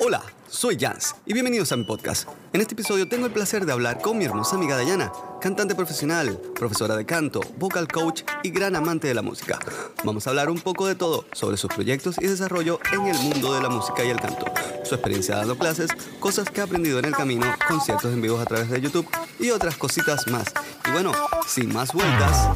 Hola, soy Jans y bienvenidos a mi podcast. En este episodio tengo el placer de hablar con mi hermosa amiga Dayana, cantante profesional, profesora de canto, vocal coach y gran amante de la música. Vamos a hablar un poco de todo sobre sus proyectos y desarrollo en el mundo de la música y el canto, su experiencia dando clases, cosas que ha aprendido en el camino, conciertos en vivos a través de YouTube y otras cositas más. Y bueno, sin más vueltas.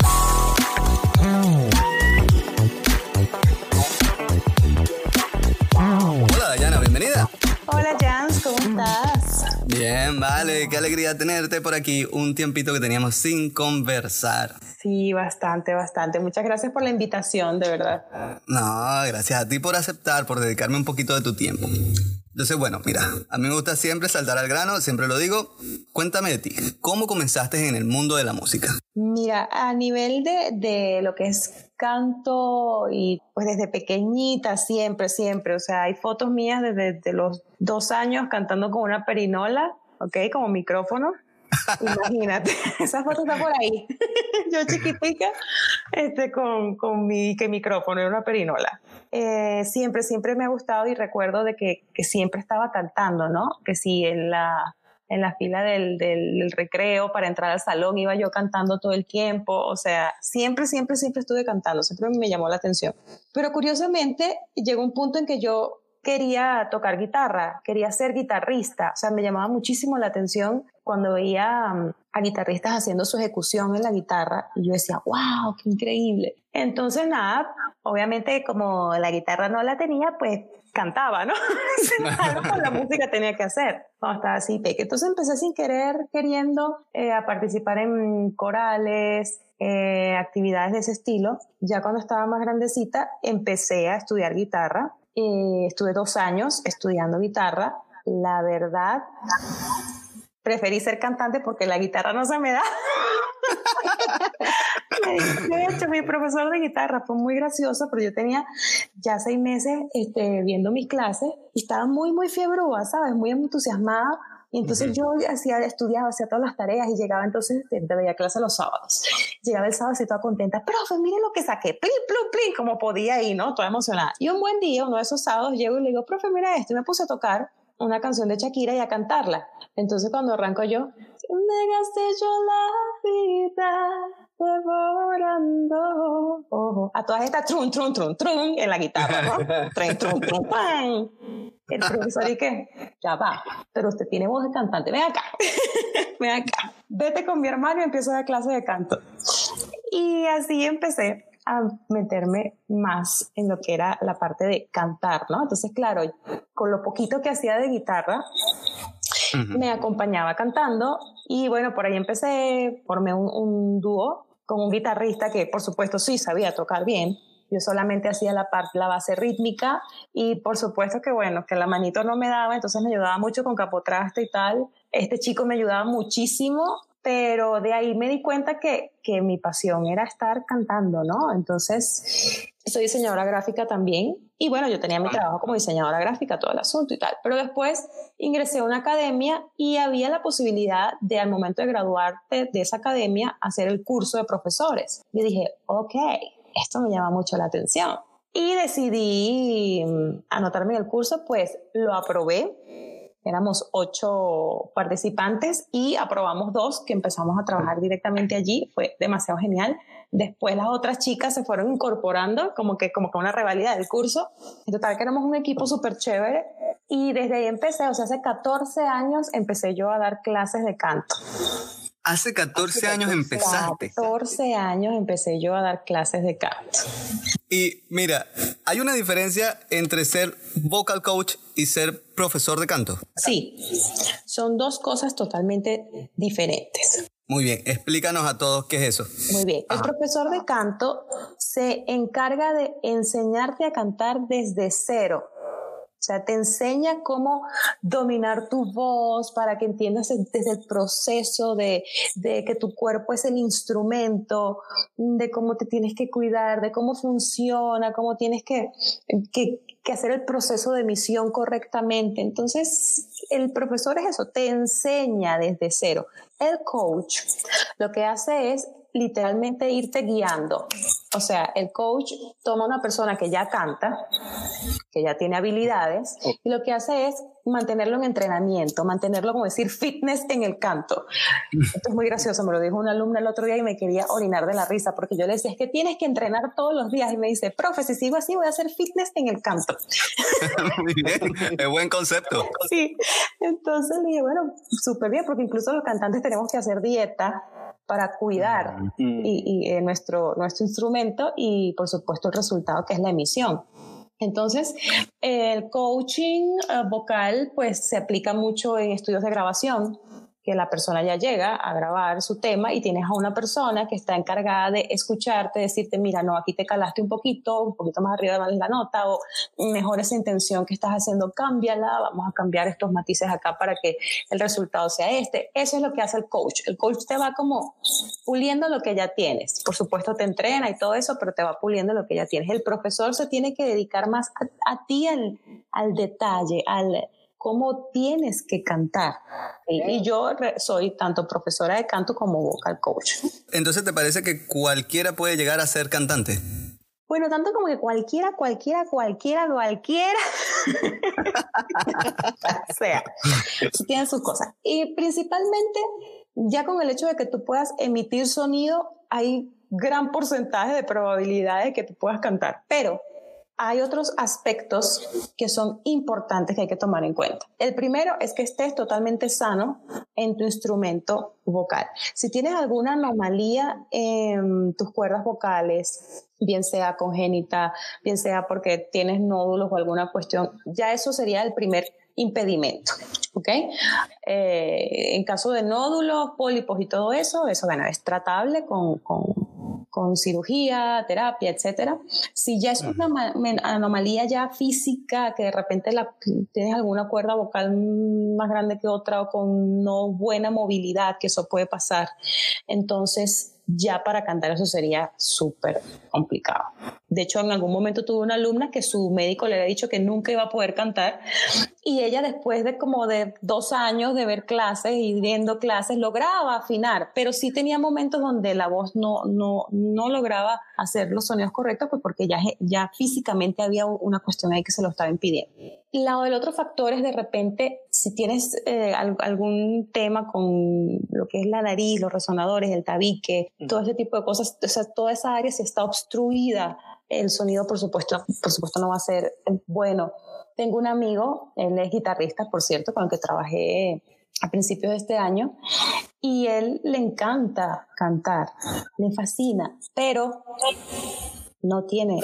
Bien, vale, qué alegría tenerte por aquí. Un tiempito que teníamos sin conversar. Sí, bastante, bastante. Muchas gracias por la invitación, de verdad. No, gracias a ti por aceptar, por dedicarme un poquito de tu tiempo. Entonces, bueno, mira, a mí me gusta siempre saltar al grano, siempre lo digo. Cuéntame de ti, ¿cómo comenzaste en el mundo de la música? Mira, a nivel de, de lo que es canto y pues desde pequeñita, siempre, siempre, o sea, hay fotos mías desde, desde los dos años cantando con una perinola, ¿ok? Como micrófono. Imagínate, esa foto está por ahí. Yo chiquitica, este, con, con mi que micrófono y una perinola. Eh, siempre, siempre me ha gustado y recuerdo de que, siempre estaba cantando, ¿no? Que si en la, en la fila del, del, recreo para entrar al salón iba yo cantando todo el tiempo, o sea, siempre, siempre, siempre estuve cantando, siempre me llamó la atención. Pero curiosamente llegó un punto en que yo quería tocar guitarra, quería ser guitarrista, o sea, me llamaba muchísimo la atención cuando veía um, a guitarristas haciendo su ejecución en la guitarra y yo decía, wow, qué increíble. Entonces, nada, obviamente como la guitarra no la tenía, pues cantaba, ¿no? Algo con la música tenía que hacer cuando estaba así pequeña. Entonces empecé sin querer, queriendo eh, a participar en corales, eh, actividades de ese estilo. Ya cuando estaba más grandecita, empecé a estudiar guitarra. Eh, estuve dos años estudiando guitarra. La verdad, preferí ser cantante porque la guitarra no se me da. de hecho, mi profesor de guitarra fue muy gracioso, pero yo tenía ya seis meses este, viendo mis clases y estaba muy, muy fiebrúa, ¿sabes? Muy entusiasmada. Y entonces uh -huh. yo hacía, estudiaba, hacía todas las tareas y llegaba entonces, te, te veía clase los sábados. Llegaba el sábado y toda contenta, profe, mire lo que saqué, plin, plin, plin, como podía ir, ¿no? Toda emocionada. Y un buen día, uno de esos sábados, llego y le digo, profe, mira esto, y me puse a tocar una canción de Shakira y a cantarla. Entonces cuando arranco yo, me gasté yo la vida devorando. Ojo. A todas estas trun, trun, trun, trun en la guitarra, ¿no? trun, trun, trun, pan. El profesor y que, ya va, pero usted tiene voz de cantante, ven acá, ven acá, vete con mi hermano y empiezo a dar clase de canto. Y así empecé a meterme más en lo que era la parte de cantar, ¿no? Entonces, claro, con lo poquito que hacía de guitarra, uh -huh. me acompañaba cantando y bueno, por ahí empecé, formé un, un dúo con un guitarrista que por supuesto sí sabía tocar bien, yo solamente hacía la parte, la base rítmica y por supuesto que bueno, que la manito no me daba, entonces me ayudaba mucho con capotraste y tal. Este chico me ayudaba muchísimo, pero de ahí me di cuenta que, que mi pasión era estar cantando, ¿no? Entonces, soy diseñadora gráfica también y bueno, yo tenía mi trabajo como diseñadora gráfica, todo el asunto y tal, pero después ingresé a una academia y había la posibilidad de al momento de graduarte de esa academia hacer el curso de profesores. Y dije, ok, esto me llama mucho la atención. Y decidí anotarme en el curso, pues lo aprobé. Éramos ocho participantes y aprobamos dos que empezamos a trabajar directamente allí. Fue demasiado genial. Después las otras chicas se fueron incorporando como que como que una rivalidad del curso. En total que éramos un equipo súper chévere. Y desde ahí empecé, o sea, hace 14 años empecé yo a dar clases de canto. Hace 14 años empezaste. 14 años empecé yo a dar clases de canto. Y mira, hay una diferencia entre ser vocal coach y ser profesor de canto. Sí, son dos cosas totalmente diferentes. Muy bien, explícanos a todos qué es eso. Muy bien, el profesor de canto se encarga de enseñarte a cantar desde cero. O sea, te enseña cómo dominar tu voz para que entiendas desde el proceso de, de, que tu cuerpo es el instrumento, de cómo te tienes que cuidar, de cómo funciona, cómo tienes que, que, hacer el proceso de emisión correctamente. Entonces, el profesor es eso, te enseña desde cero. El coach lo que hace es literalmente irte guiando. O sea, el coach toma una persona que ya canta, que ya tiene habilidades, y lo que hace es mantenerlo en entrenamiento, mantenerlo, como decir, fitness en el canto. Esto es muy gracioso, me lo dijo una alumna el otro día y me quería orinar de la risa, porque yo le decía, es que tienes que entrenar todos los días, y me dice, profe, si sigo así voy a hacer fitness en el canto. muy bien, es buen concepto. Sí, entonces le dije, bueno, súper bien, porque incluso los cantantes tenemos que hacer dieta para cuidar y, eh, nuestro, nuestro instrumento y por supuesto el resultado que es la emisión. Entonces, el coaching eh, vocal pues se aplica mucho en estudios de grabación que la persona ya llega a grabar su tema y tienes a una persona que está encargada de escucharte, decirte, mira, no, aquí te calaste un poquito, un poquito más arriba de la nota, o mejor esa intención que estás haciendo, cámbiala, vamos a cambiar estos matices acá para que el resultado sea este. Eso es lo que hace el coach. El coach te va como puliendo lo que ya tienes. Por supuesto te entrena y todo eso, pero te va puliendo lo que ya tienes. El profesor se tiene que dedicar más a, ti al, al detalle, al cómo tienes que cantar. Y, yo soy tanto profesora de canto como vocal coach. Entonces, ¿te parece que cualquiera puede llegar a ser cantante? Bueno, tanto como que cualquiera, cualquiera, cualquiera, cualquiera. o sea, tienen sus cosas. Y principalmente, ya con el hecho de que tú puedas emitir sonido, hay gran porcentaje de probabilidades de que tú puedas cantar. Pero hay otros aspectos que son importantes que hay que tomar en cuenta. El primero es que estés totalmente sano en tu instrumento vocal. Si tienes alguna anomalía en tus cuerdas vocales, bien sea congénita, bien sea porque tienes nódulos o alguna cuestión, ya eso sería el primer impedimento. ¿ok? Eh, en caso de nódulos, pólipos y todo eso, eso bueno, es tratable con, con cirugía, terapia, etcétera. Si ya es una anomalía ya física, que de repente la, tienes alguna cuerda vocal más grande que otra o con no buena movilidad, que eso puede pasar, entonces ya para cantar eso sería súper complicado. De hecho, en algún momento tuve una alumna que su médico le había dicho que nunca iba a poder cantar y ella después de como de dos años de ver clases y viendo clases lograba afinar, pero sí tenía momentos donde la voz no, no, no lograba hacer los sonidos correctos pues porque ya, ya físicamente había una cuestión ahí que se lo estaba impidiendo. La, el otro factor es de repente, si tienes eh, algún tema con lo que es la nariz, los resonadores, el tabique, todo ese tipo de cosas, o sea, toda esa área si está obstruida, el sonido por supuesto, por supuesto no va a ser bueno. Tengo un amigo, él es guitarrista, por cierto, con el que trabajé a principios de este año, y él le encanta cantar, le fascina, pero no tiene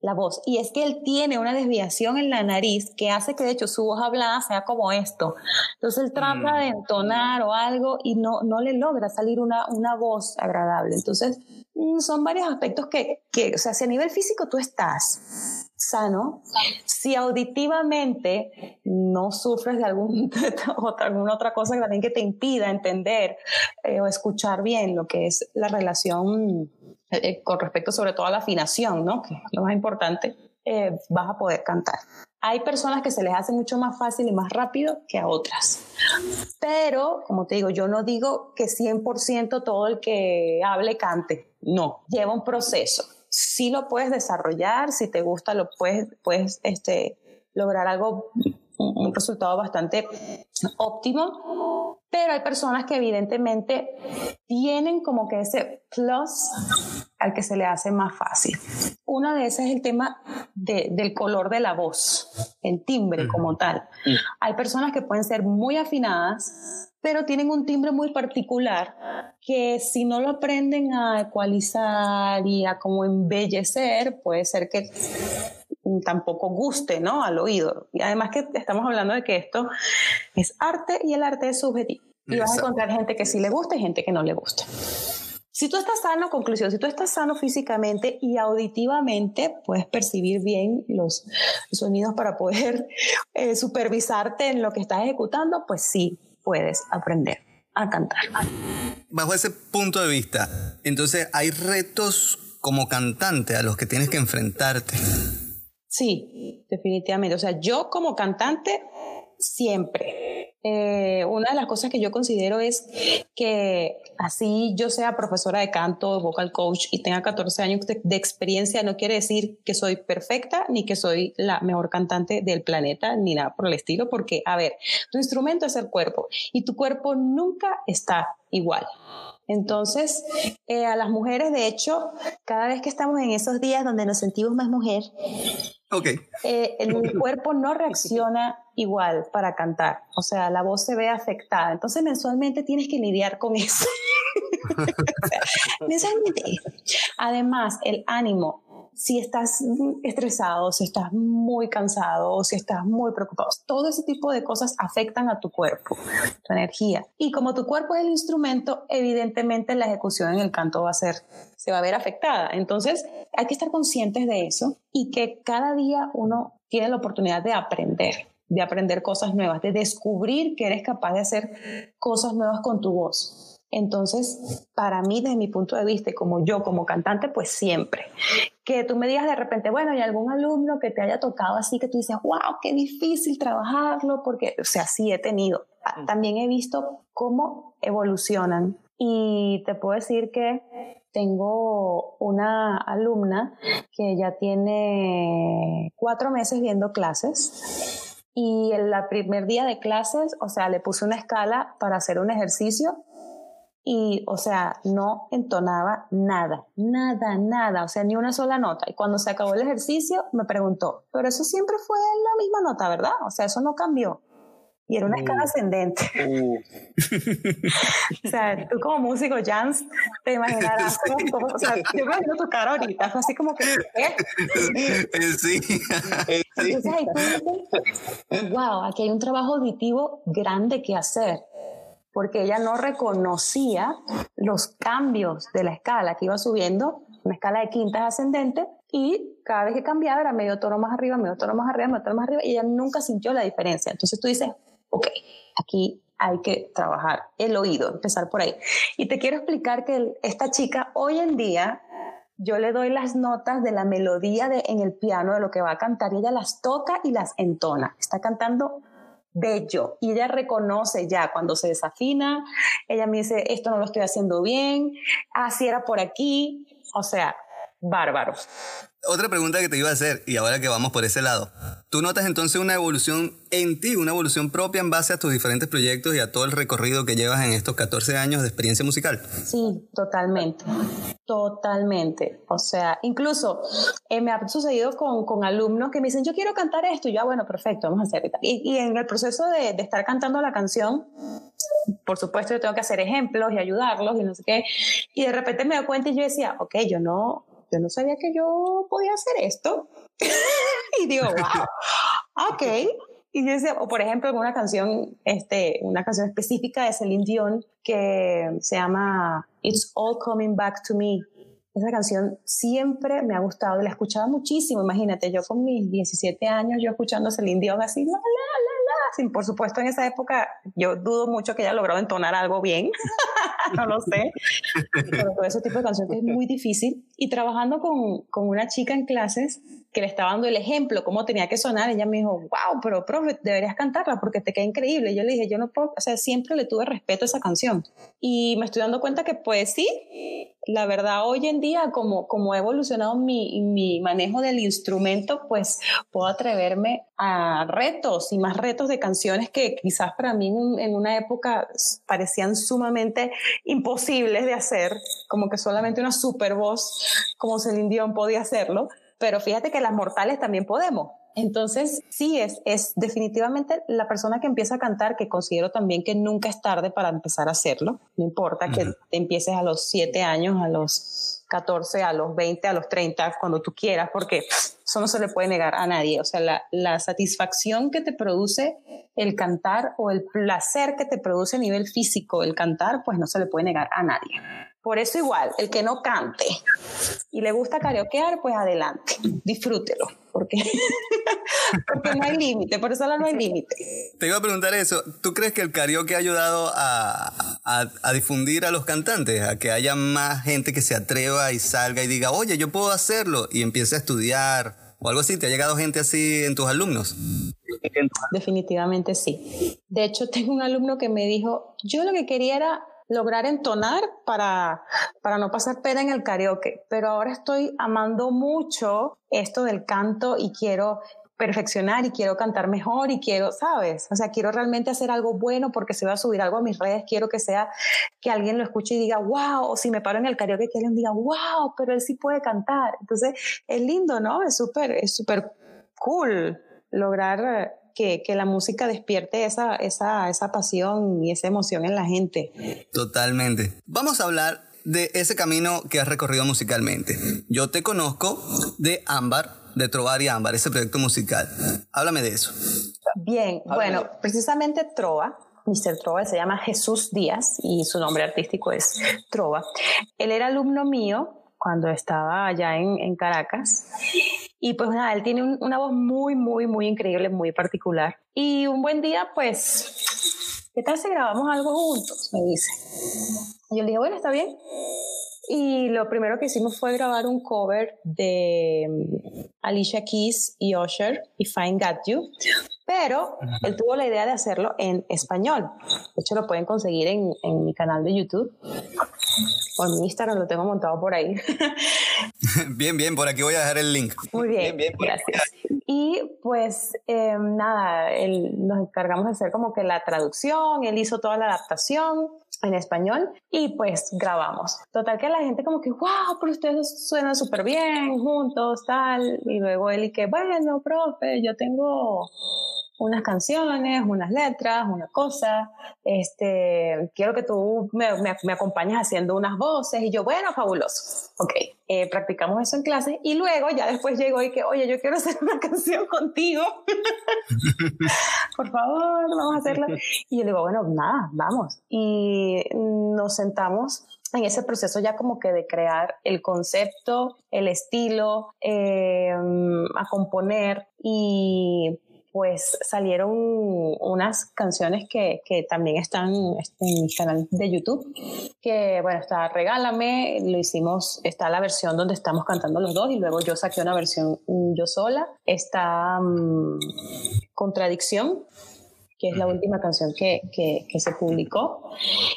la voz. Y es que él tiene una desviación en la nariz que hace que de hecho su voz hablada sea como esto. Entonces él trata de mm. entonar o algo y no, no le logra salir una, una voz agradable. Entonces mm, son varios aspectos que, que, o sea, si a nivel físico tú estás sano, si auditivamente no sufres de algún, alguna otra cosa que también que te impida entender eh, o escuchar bien lo que es la relación eh, eh, con respecto sobre todo a la afinación, ¿no? Que es lo más importante, eh, vas a poder cantar. Hay personas que se les hace mucho más fácil y más rápido que a otras. Pero, como te digo, yo no digo que 100% todo el que hable cante. No, lleva un proceso. Si lo puedes desarrollar, si te gusta, lo puedes, puedes este, lograr algo, un resultado bastante óptimo pero hay personas que evidentemente tienen como que ese plus al que se le hace más fácil. Una de esas es el tema del color de la voz, el timbre como tal. Hay personas que pueden ser muy afinadas, pero tienen un timbre muy particular que si no lo aprenden a ecualizar y a como embellecer, puede ser que tampoco guste ¿no? al oído. Y además que estamos hablando de que esto es arte y el arte es subjetivo. Y vas a encontrar gente que sí le gusta y gente que no le gusta. Si tú estás sano, conclusión, si tú estás sano físicamente y auditivamente, puedes percibir bien los, sonidos para poder eh, supervisarte en lo que estás ejecutando, pues sí, puedes aprender a cantar. Bajo ese punto de vista, entonces hay retos como cantante a los que tienes que enfrentarte. Sí, definitivamente. O sea, yo como cantante siempre eh, una de las cosas que yo considero es que así yo sea profesora de canto, vocal coach y tenga 14 años de, de, experiencia, no quiere decir que soy perfecta ni que soy la mejor cantante del planeta ni nada por el estilo, porque, a ver, tu instrumento es el cuerpo y tu cuerpo nunca está igual. Entonces, eh, a las mujeres, de hecho, cada vez que estamos en esos días donde nos sentimos más mujer, okay. eh, el cuerpo no reacciona igual para cantar. O sea, la voz se ve afectada. Entonces, mensualmente tienes que lidiar con eso. o sea, mensualmente. Además, el ánimo si estás estresado, si estás muy cansado, si estás muy preocupado, todo ese tipo de cosas afectan a tu cuerpo, tu energía. Y como tu cuerpo es el instrumento, evidentemente la ejecución en el canto va a ser, se va a ver afectada. Entonces, hay que estar conscientes de eso y que cada día uno tiene la oportunidad de aprender de aprender cosas nuevas, de descubrir que eres capaz de hacer cosas nuevas con tu voz. Entonces, para mí, desde mi punto de vista, como yo como cantante, pues siempre. Que tú me digas de repente, bueno, hay algún alumno que te haya tocado así, que tú dices, wow, qué difícil trabajarlo, porque, o sea, sí he tenido. También he visto cómo evolucionan. Y te puedo decir que tengo una alumna que ya tiene cuatro meses viendo clases y el primer día de clases, o sea, le puse una escala para hacer un ejercicio y, o sea, no entonaba nada, nada, nada, o sea, ni una sola nota. Y cuando se acabó el ejercicio, me preguntó, pero eso siempre fue la misma nota, ¿verdad? O sea, eso no cambió. Y era una escala uh. ascendente. Uh. o sea, tú como músico jazz te imaginarás cómo, o sea, yo me imagino tu cara ahorita, fue así como que, ¿eh? Sí. Entonces ahí wow, aquí hay un trabajo auditivo grande que hacer porque ella no reconocía los cambios de la escala que iba subiendo, una escala de quintas ascendente, y cada vez que cambiaba era medio tono más arriba, medio tono más arriba, medio tono más arriba, y ella nunca sintió la diferencia. Entonces tú dices, ok, aquí hay que trabajar el oído, empezar por ahí. Y te quiero explicar que esta chica hoy en día yo le doy las notas de la melodía de, en el piano de lo que va a cantar y ella las toca y las entona. Está cantando bello. Y ella reconoce ya cuando se desafina, ella me dice, esto no lo estoy haciendo bien, así era por aquí, o sea, bárbaro. Otra pregunta que te iba a hacer, y ahora que vamos por ese lado, ¿tú notas entonces una evolución en ti, una evolución propia en base a tus diferentes proyectos y a todo el recorrido que llevas en estos 14 años de experiencia musical? Sí, totalmente, totalmente. O sea, incluso eh, me ha sucedido con, con, alumnos que me dicen, yo quiero cantar esto, y yo, ah, bueno, perfecto, vamos a hacer. Y, y en el proceso de, de estar cantando la canción, por supuesto yo tengo que hacer ejemplos y ayudarlos y no sé qué. Y de repente me doy cuenta y yo decía, ok, yo no, yo no sabía que yo podía hacer esto. y digo, wow, ok. Y yo o por ejemplo, una canción, este, una canción específica de Celine Dion que se llama It's All Coming Back to Me. Esa canción siempre me ha gustado, la he escuchado muchísimo. Imagínate, yo con mis 17 años, yo escuchando a Celine Dion así, la, la, la, sin, por supuesto, en esa época yo dudo mucho que haya logrado entonar algo bien, no lo sé, pero todo ese tipo de canción que es muy difícil. Y trabajando con, con una chica en clases que le estaba dando el ejemplo, cómo tenía que sonar, ella me dijo, wow, pero profe, deberías cantarla porque te queda increíble. Y yo le dije, yo no puedo, o sea, siempre le tuve respeto a esa canción. Y me estoy dando cuenta que pues sí, la verdad hoy en día, como, como ha evolucionado mi, mi manejo del instrumento, pues puedo atreverme a retos y más retos de canciones que quizás para mí en una época parecían sumamente imposibles de hacer, como que solamente una super voz como Celine Dion podía hacerlo, pero fíjate que las mortales también podemos. Entonces, sí, es, es definitivamente la persona que empieza a cantar, que considero también que nunca es tarde para empezar a hacerlo. No importa que empieces a los 7 años, a los 14, a los 20, a los 30, cuando tú quieras, porque eso no se le puede negar a nadie. O sea, la, la satisfacción que te produce el cantar o el placer que te produce a nivel físico el cantar, pues no se le puede negar a nadie. Por eso igual, el que no cante y le gusta karaokear, pues adelante, disfrútelo, porque, porque no hay límite, por eso no hay límite. Te iba a preguntar eso, ¿tú crees que el karaoke ha ayudado a, a, a, difundir a los cantantes, a que haya más gente que se atreva y salga y diga, oye, yo puedo hacerlo y empiece a estudiar o algo así? ¿Te ha llegado gente así en tus alumnos? Definitivamente sí. De hecho, tengo un alumno que me dijo, yo lo que quería era lograr entonar para, para no pasar pena en el karaoke, pero ahora estoy amando mucho esto del canto y quiero perfeccionar y quiero cantar mejor y quiero, ¿sabes? O sea, quiero realmente hacer algo bueno porque si voy a subir algo a mis redes, quiero que sea que alguien lo escuche y diga, wow, o si me paro en el karaoke, que alguien diga, wow, pero él sí puede cantar. Entonces, es lindo, ¿no? Es es súper cool lograr que, que, la música despierte esa, esa, esa pasión y esa emoción en la gente. Totalmente. Vamos a hablar de ese camino que has recorrido musicalmente. Yo te conozco de Ámbar, de Trovar y Ámbar, ese proyecto musical. Háblame de eso. Bien, bueno, precisamente Trova, Mr. Trova se llama Jesús Díaz y su nombre artístico es Trova. Él era alumno mío cuando estaba allá en, en Caracas. Y pues nada, él tiene una voz muy, muy, muy increíble, muy particular. Y un buen día, pues, ¿qué tal si grabamos algo juntos? Me dice. Y yo le dije, bueno, está bien. Y lo primero que hicimos fue grabar un cover de mm, Alicia Keys y Usher, If I Got You. Pero él tuvo la idea de hacerlo en español. De hecho, lo pueden conseguir en, en mi canal de YouTube. O en mi Instagram lo tengo montado por ahí. bien, bien, por aquí voy a dejar el link. Muy bien, bien, gracias. Y pues eh, nada, él, nos encargamos de hacer como que la traducción, él hizo toda la adaptación en español y pues grabamos. Total que la gente como que, wow, pero ustedes suenan súper bien juntos, tal. Y luego él y que, bueno, profe, yo tengo unas canciones, unas letras, una cosa, este, quiero que tú me, me, acompañes haciendo unas voces y yo, bueno, fabuloso, ok, eh, practicamos eso en clase y luego ya después llegó y que, oye, yo quiero hacer una canción contigo, por favor, vamos a hacerla. Y yo le digo, bueno, nada, vamos. Y nos sentamos en ese proceso ya como que de crear el concepto, el estilo, eh, a componer y pues salieron unas canciones que, que, también están en mi canal de YouTube, que bueno, está Regálame, lo hicimos, está la versión donde estamos cantando los dos y luego yo saqué una versión yo sola, está um, Contradicción, que es la última canción que, que, que, se publicó.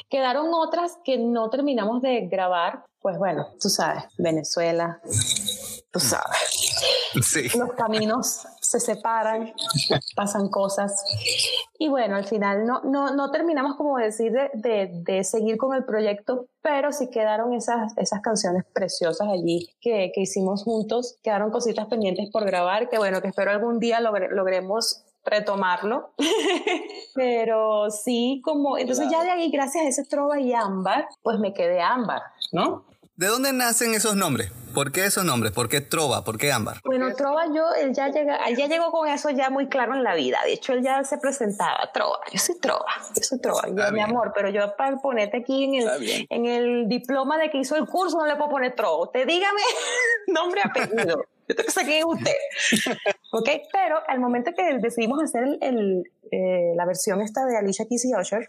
Quedaron otras que no terminamos de grabar, pues bueno, tú sabes, Venezuela, tú sabes. Sí. Los caminos se separan, pasan cosas. Y bueno, al final no, no, no terminamos, como decir, de, de, de, seguir con el proyecto, pero sí quedaron esas, esas canciones preciosas allí que, que hicimos juntos. Quedaron cositas pendientes por grabar, que bueno, que espero algún día logremos retomarlo. pero sí, como, entonces ya de ahí, gracias a ese trova y ámbar, pues me quedé ámbar, ¿no? ¿De dónde nacen esos nombres? ¿Por qué esos nombres? ¿Por qué Trova? ¿Por qué Ámbar? Bueno, Trova yo, él ya, llega, él ya llegó con eso ya muy claro en la vida. De hecho, él ya se presentaba, Trova, yo soy Trova, yo soy Trova, yo, mi amor, pero yo para ponerte aquí en el, en el diploma de que hizo el curso no le puedo poner Trova. Usted dígame nombre, apellido. Yo tengo que sacar usted. ¿Ok? Pero al momento que decidimos hacer el, eh, la versión esta de Alicia Keys y Usher,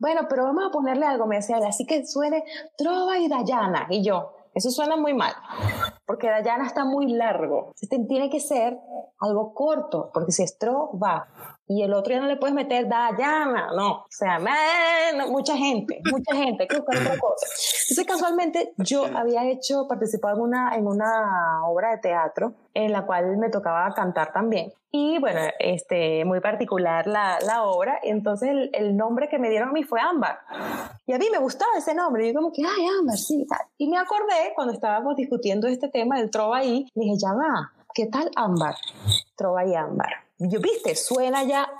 bueno, pero vamos a ponerle algo, me decía, así que suene Trova y Dayana. Y yo, eso suena muy mal, porque Dayana está muy largo. Tiene que ser algo corto, porque si es va y el otro ya no le puedes meter Dayana, no. O sea, mucha gente, mucha gente, que buscar otra cosa. Entonces, casualmente, yo había hecho, participado en una, en una obra de teatro en la cual me tocaba cantar también. Y bueno, este, muy particular la, la obra. Entonces el, el, nombre que me dieron a mí fue Ámbar. Y a mí me gustaba ese nombre. Y yo como que, ay, Ámbar, sí, tal. Y me acordé cuando estábamos discutiendo este tema del trova ahí, dije, ya va, ¿qué tal Ámbar? Trova y Ámbar. Viste, suena ya,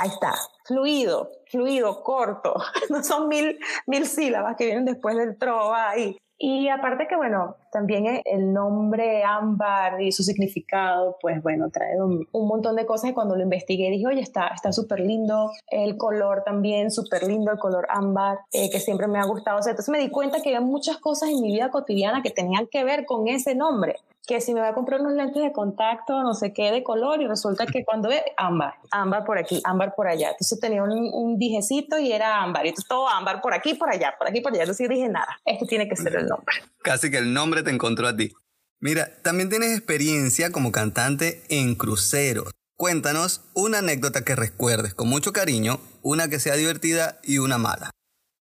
ahí está, fluido, fluido, corto. No son mil, mil sílabas que vienen después del trova ahí. Y aparte que, bueno, también el nombre ámbar y su significado, pues bueno, trae un, montón de cosas y cuando lo investigué dije, oye, está súper lindo, el color también súper lindo, el color ámbar, eh, que siempre me ha gustado. O sea, entonces me di cuenta que había muchas cosas en mi vida cotidiana que tenían que ver con ese nombre que si me voy a comprar unos lentes de contacto, no sé qué, de color, y resulta que cuando ve ámbar, ámbar por aquí, ámbar por allá. Entonces tenía un, un dijecito y era ámbar, y todo ámbar por aquí, por allá, por aquí, por allá. Entonces dije, nada, este tiene que ser el nombre. Casi que el nombre te encontró a ti. Mira, también tienes experiencia como cantante en cruceros. Cuéntanos una anécdota que recuerdes con mucho cariño, una que sea divertida y una mala.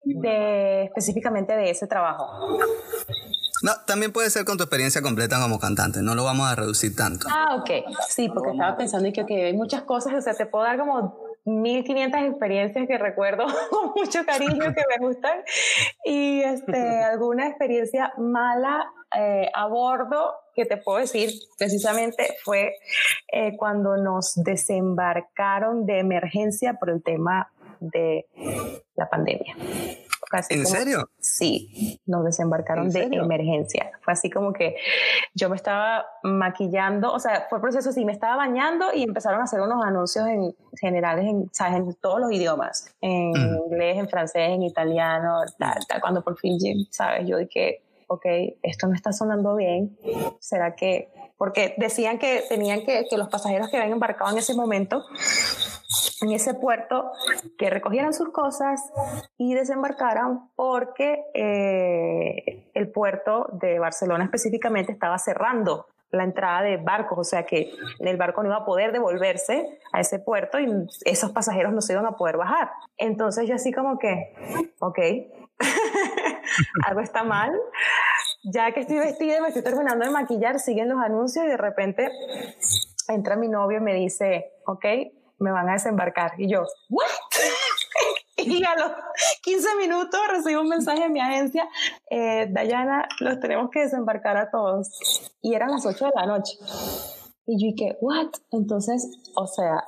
De, específicamente de ese trabajo. No, también puede ser con tu experiencia completa como cantante, no lo vamos a reducir tanto. Ah, ok. Sí, porque estaba pensando y que okay, hay muchas cosas, o sea, te puedo dar como 1500 experiencias que recuerdo con mucho cariño que me gustan y este, alguna experiencia mala eh, a bordo que te puedo decir precisamente fue eh, cuando nos desembarcaron de emergencia por el tema de la pandemia. ¿En serio? Sí, nos desembarcaron de emergencia. Fue así como que yo me estaba maquillando, o sea, fue el proceso así, me estaba bañando y empezaron a hacer unos anuncios en generales, en, ¿sabes? en todos los idiomas, en inglés, en francés, en italiano, tal, tal. Cuando por fin, ¿sabes? Yo dije, ok, esto no está sonando bien, ¿será que...? Porque decían que tenían que, que los pasajeros que habían embarcado en ese momento en ese puerto que recogieran sus cosas y desembarcaran porque eh, el puerto de Barcelona específicamente estaba cerrando la entrada de barcos, o sea que el barco no iba a poder devolverse a ese puerto y esos pasajeros no se iban a poder bajar. Entonces yo así como que, ok, algo está mal. Ya que estoy vestida y me estoy terminando de maquillar, siguen los anuncios y de repente entra mi novio y me dice, ok, me van a desembarcar. Y yo, ¿what? y a los 15 minutos recibo un mensaje de mi agencia, eh, Dayana, los tenemos que desembarcar a todos. Y eran las 8 de la noche. Y yo dije, ¿what? Entonces, o sea,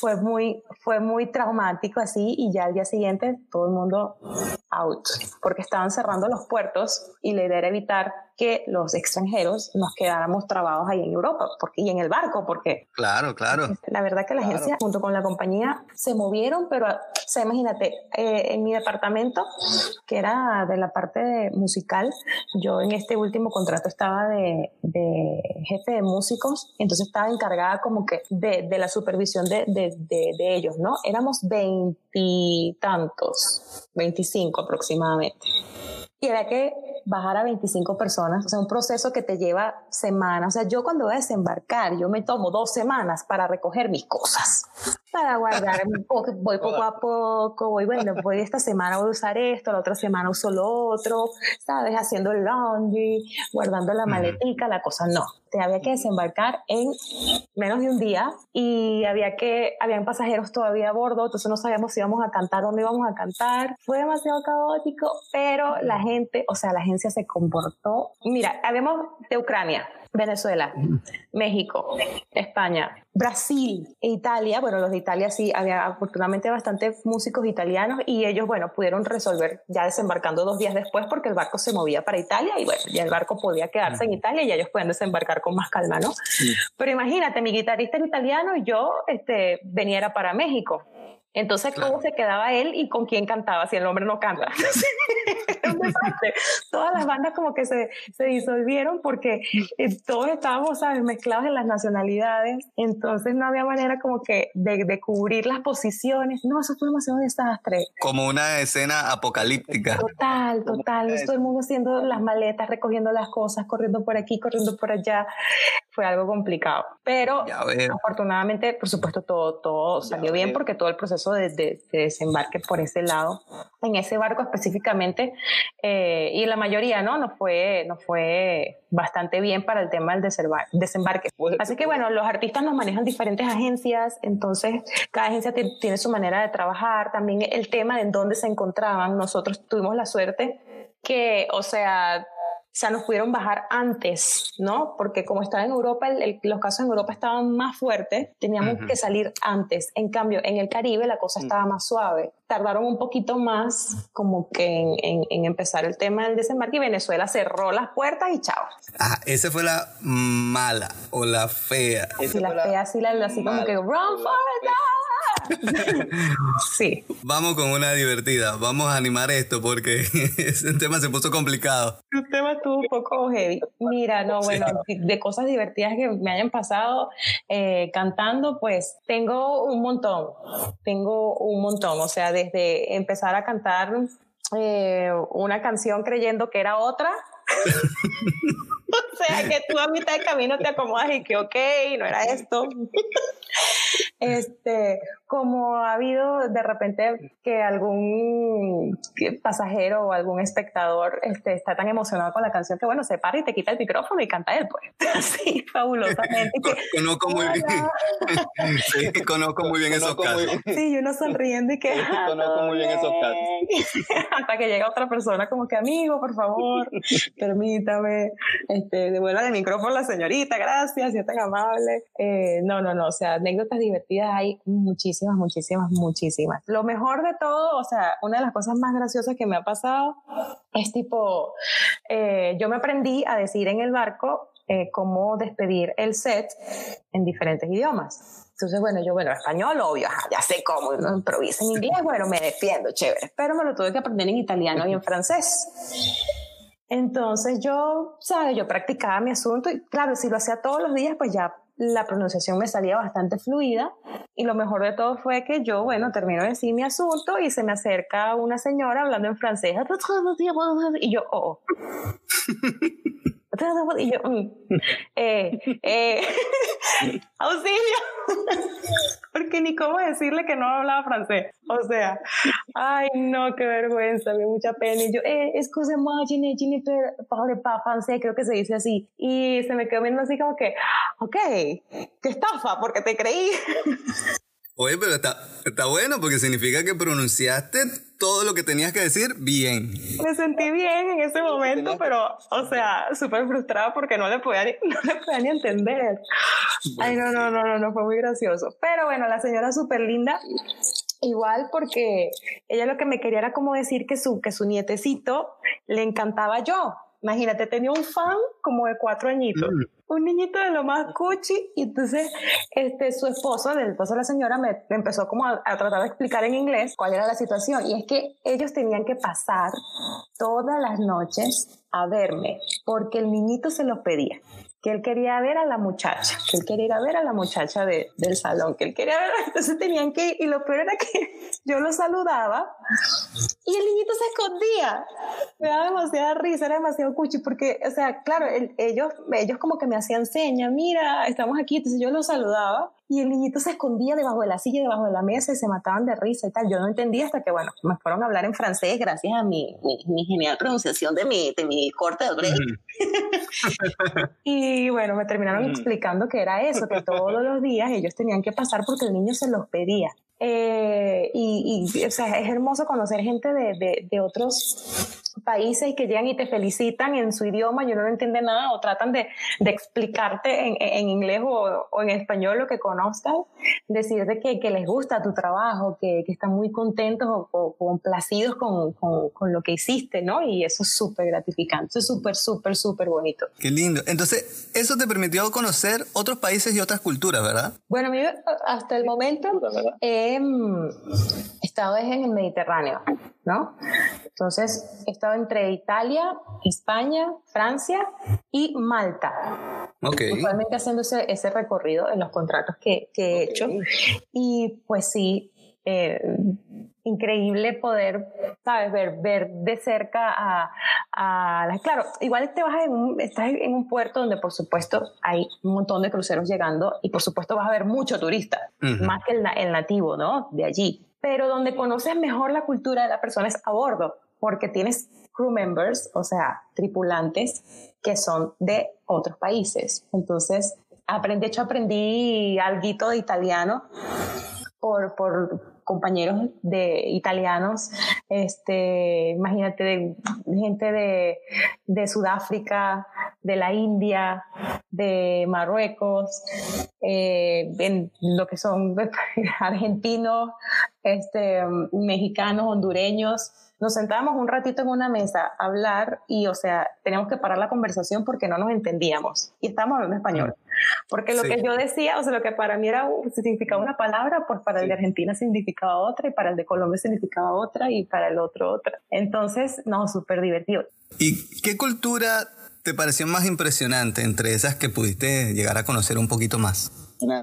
fue muy, fue muy traumático así y ya al día siguiente todo el mundo out, porque estaban cerrando los puertos y la idea era evitar que los extranjeros nos quedáramos trabados ahí en Europa porque, y en el barco, porque... Claro, claro. La verdad que la agencia junto con la compañía se movieron, pero, o sea, imagínate, eh, en mi departamento, que era de la parte musical, yo en este último contrato estaba de, de jefe de músicos, entonces estaba encargada como que de, de la supervisión de, de, de ellos, ¿no? Éramos veintitantos, veinticinco aproximadamente. Y era que bajar a 25 personas, o sea, un proceso que te lleva semanas. O sea, yo cuando voy a desembarcar, yo me tomo dos semanas para recoger mis cosas, para guardar, voy poco a poco, voy, bueno, voy esta semana voy a usar esto, la otra semana uso lo otro, ¿sabes? Haciendo el laundry, guardando la maletica, la cosa no te había que desembarcar en menos de un día y había que, habían pasajeros todavía a bordo, entonces no sabíamos si íbamos a cantar o no íbamos a cantar. Fue demasiado caótico, pero la gente, o sea, la agencia se comportó. Mira, habíamos de Ucrania, Venezuela, México, España, Brasil e Italia. Bueno, los de Italia sí, había afortunadamente bastantes músicos italianos y ellos, bueno, pudieron resolver ya desembarcando dos días después porque el barco se movía para Italia y bueno, ya el barco podía quedarse en Italia y ellos pueden desembarcar con más calma, ¿no? Pero imagínate, mi guitarrista era italiano y yo este, venía para México. Entonces, ¿cómo se quedaba él y con quién cantaba si el hombre no canta? Todas las bandas como que se, se disolvieron porque eh, todos estábamos, ¿sabes? Mezclados en las nacionalidades. Entonces, no había manera como que de, de cubrir las posiciones. No, eso fue demasiado desastre. Como una escena apocalíptica. Total, total. Todo el mundo haciendo las maletas, recogiendo las cosas, corriendo por aquí, corriendo por allá. Fue algo complicado. Pero afortunadamente, por supuesto, todo, todo salió bien porque todo el proceso de, desembarque por ese lado, en ese barco específicamente, eh, y la mayoría, ¿no? Nos fue, nos fue bastante bien para el tema del desembarque. Así que bueno, los artistas nos manejan diferentes agencias, entonces cada agencia tiene su manera de trabajar, también el tema de en dónde se encontraban, nosotros tuvimos la suerte que, o sea, o sea, nos pudieron bajar antes, ¿no? Porque como estaba en Europa, los casos en Europa estaban más fuertes, teníamos que salir antes. En cambio, en el Caribe la cosa estaba más suave. Tardaron un poquito más como que en, empezar el tema del desembarque y Venezuela cerró las puertas y chao. Ah, esa fue la mala o la fea. Sí, la, fea, sí, la, así como que run for sí. Vamos con una divertida. Vamos a animar esto porque ese tema se puso complicado. El tema estuvo un poco heavy. Mira, no, bueno, de cosas divertidas que me hayan pasado eh, cantando, pues tengo un montón. Tengo un montón. O sea, desde empezar a cantar eh, una canción creyendo que era otra. sea, que tú a mitad de camino te acomodas y que, ok, no era esto. este, como ha habido de repente que algún pasajero o algún espectador este, está tan emocionado con la canción que, bueno, se para y te quita el micrófono y canta él, pues. Así, fabulosamente. conozco muy bien. sí, conozco muy bien esos casos. Sí, y uno sonriendo y que. conozco muy bien esos casos. Hasta que llega otra persona como que, amigo, por favor, permítame, este, devuelva el micrófono a la señorita, gracias, es tan amable. Eh, no, no, no, o sea, anécdotas divertidas hay muchísimas muchísimas, muchísimas. Lo mejor de todo, o sea, una de las cosas más graciosas que me ha pasado es tipo, eh, yo me aprendí a decir en el barco eh, cómo despedir el set en diferentes idiomas. Entonces, bueno, yo, bueno, español, obvio, ya sé cómo, no improviso en inglés, bueno, me defiendo, chévere, pero me lo tuve que aprender en italiano y en francés. Entonces yo, ¿sabes? Yo practicaba mi asunto y claro, si lo hacía todos los días, pues ya la pronunciación me salía bastante fluida y lo mejor de todo fue que yo, bueno, termino de decir mi asunto y se me acerca una señora hablando en francés y yo, oh. Y yo, mm, eh, eh, auxilio, ni cómo decirle que no hablaba francés. O sea, ay, no, qué vergüenza, me mucha pena. Y yo, eh, excusez-moi, je ne parle pas francés, creo que se dice así. Y se me quedó viendo así como que, ok, qué estafa, porque te creí. Oye, pero está, está bueno porque significa que pronunciaste todo lo que tenías que decir bien. Me sentí bien en ese momento, pero, o sea, súper frustrada porque no le, podía ni, no le podía ni entender. Ay, no, no, no, no, no, fue muy gracioso. Pero bueno, la señora súper linda. Igual porque ella lo que me quería era como decir que su, que su nietecito le encantaba yo. Imagínate, tenía un fan como de cuatro añitos. Mm un niñito de lo más cuchi y entonces este, su esposo, el esposo de la señora, me, empezó como a, a, tratar de explicar en inglés cuál era la situación y es que ellos tenían que pasar todas las noches a verme porque el niñito se los pedía que él quería ver a la muchacha, que él quería ir a ver a la muchacha de, del salón, que él quería ver, entonces tenían que ir, y lo peor era que yo lo saludaba y el niñito se escondía. Me daba demasiada risa, era demasiado cuchi, porque, o sea, claro, ellos, ellos como que me hacían señas, mira, estamos aquí, entonces yo lo saludaba y el niñito se escondía debajo de la silla, debajo de la mesa y se mataban de risa y tal. Yo no entendía hasta que, bueno, me fueron a hablar en francés gracias a mi, mi, genial pronunciación de mi, de mi corte de break. y bueno, me terminaron explicando que era eso, que todos los días ellos tenían que pasar porque el niño se los pedía. Eh, y, y, o sea, es hermoso conocer gente de, de, de otros países que llegan y te felicitan en su idioma y uno no entiende nada o tratan de, de explicarte en, en inglés o, o, en español lo que conozcan, decirte que, que les gusta tu trabajo, que, que están muy contentos o, o complacidos con, con, con, lo que hiciste, ¿no? Y eso es súper gratificante, eso es súper, súper, súper bonito. Qué lindo. Entonces, eso te permitió conocer otros países y otras culturas, ¿verdad? Bueno, a mí hasta el momento he estado en el Mediterráneo, ¿no? Entonces, estado entre Italia, España, Francia y Malta. Ok. Actualmente haciendo ese, recorrido en los contratos que, que he hecho. Y pues sí, eh, increíble poder, sabes, ver, ver de cerca a, a claro, igual te vas en un, estás en un puerto donde por supuesto hay un montón de cruceros llegando y por supuesto vas a ver mucho turista, uh -huh. más que el, el nativo, ¿no? De allí. Pero donde conoces mejor la cultura de la persona es a bordo, porque tienes crew members, o sea, tripulantes que son de otros países. Entonces, aprendí, de hecho, aprendí algo de italiano por, por compañeros de italianos, este, imagínate, gente de, de, Sudáfrica, de la India, de Marruecos, eh, en lo que son argentinos, este, mexicanos, hondureños, nos sentábamos un ratito en una mesa a hablar y, o sea, teníamos que parar la conversación porque no nos entendíamos y estábamos hablando español. Porque lo sí. que yo decía, o sea, lo que para mí era, significaba una palabra, pues para el de Argentina significaba otra y para el de Colombia significaba otra y para el otro otra. Entonces, no, súper divertido. ¿Y qué cultura te pareció más impresionante entre esas que pudiste llegar a conocer un poquito más?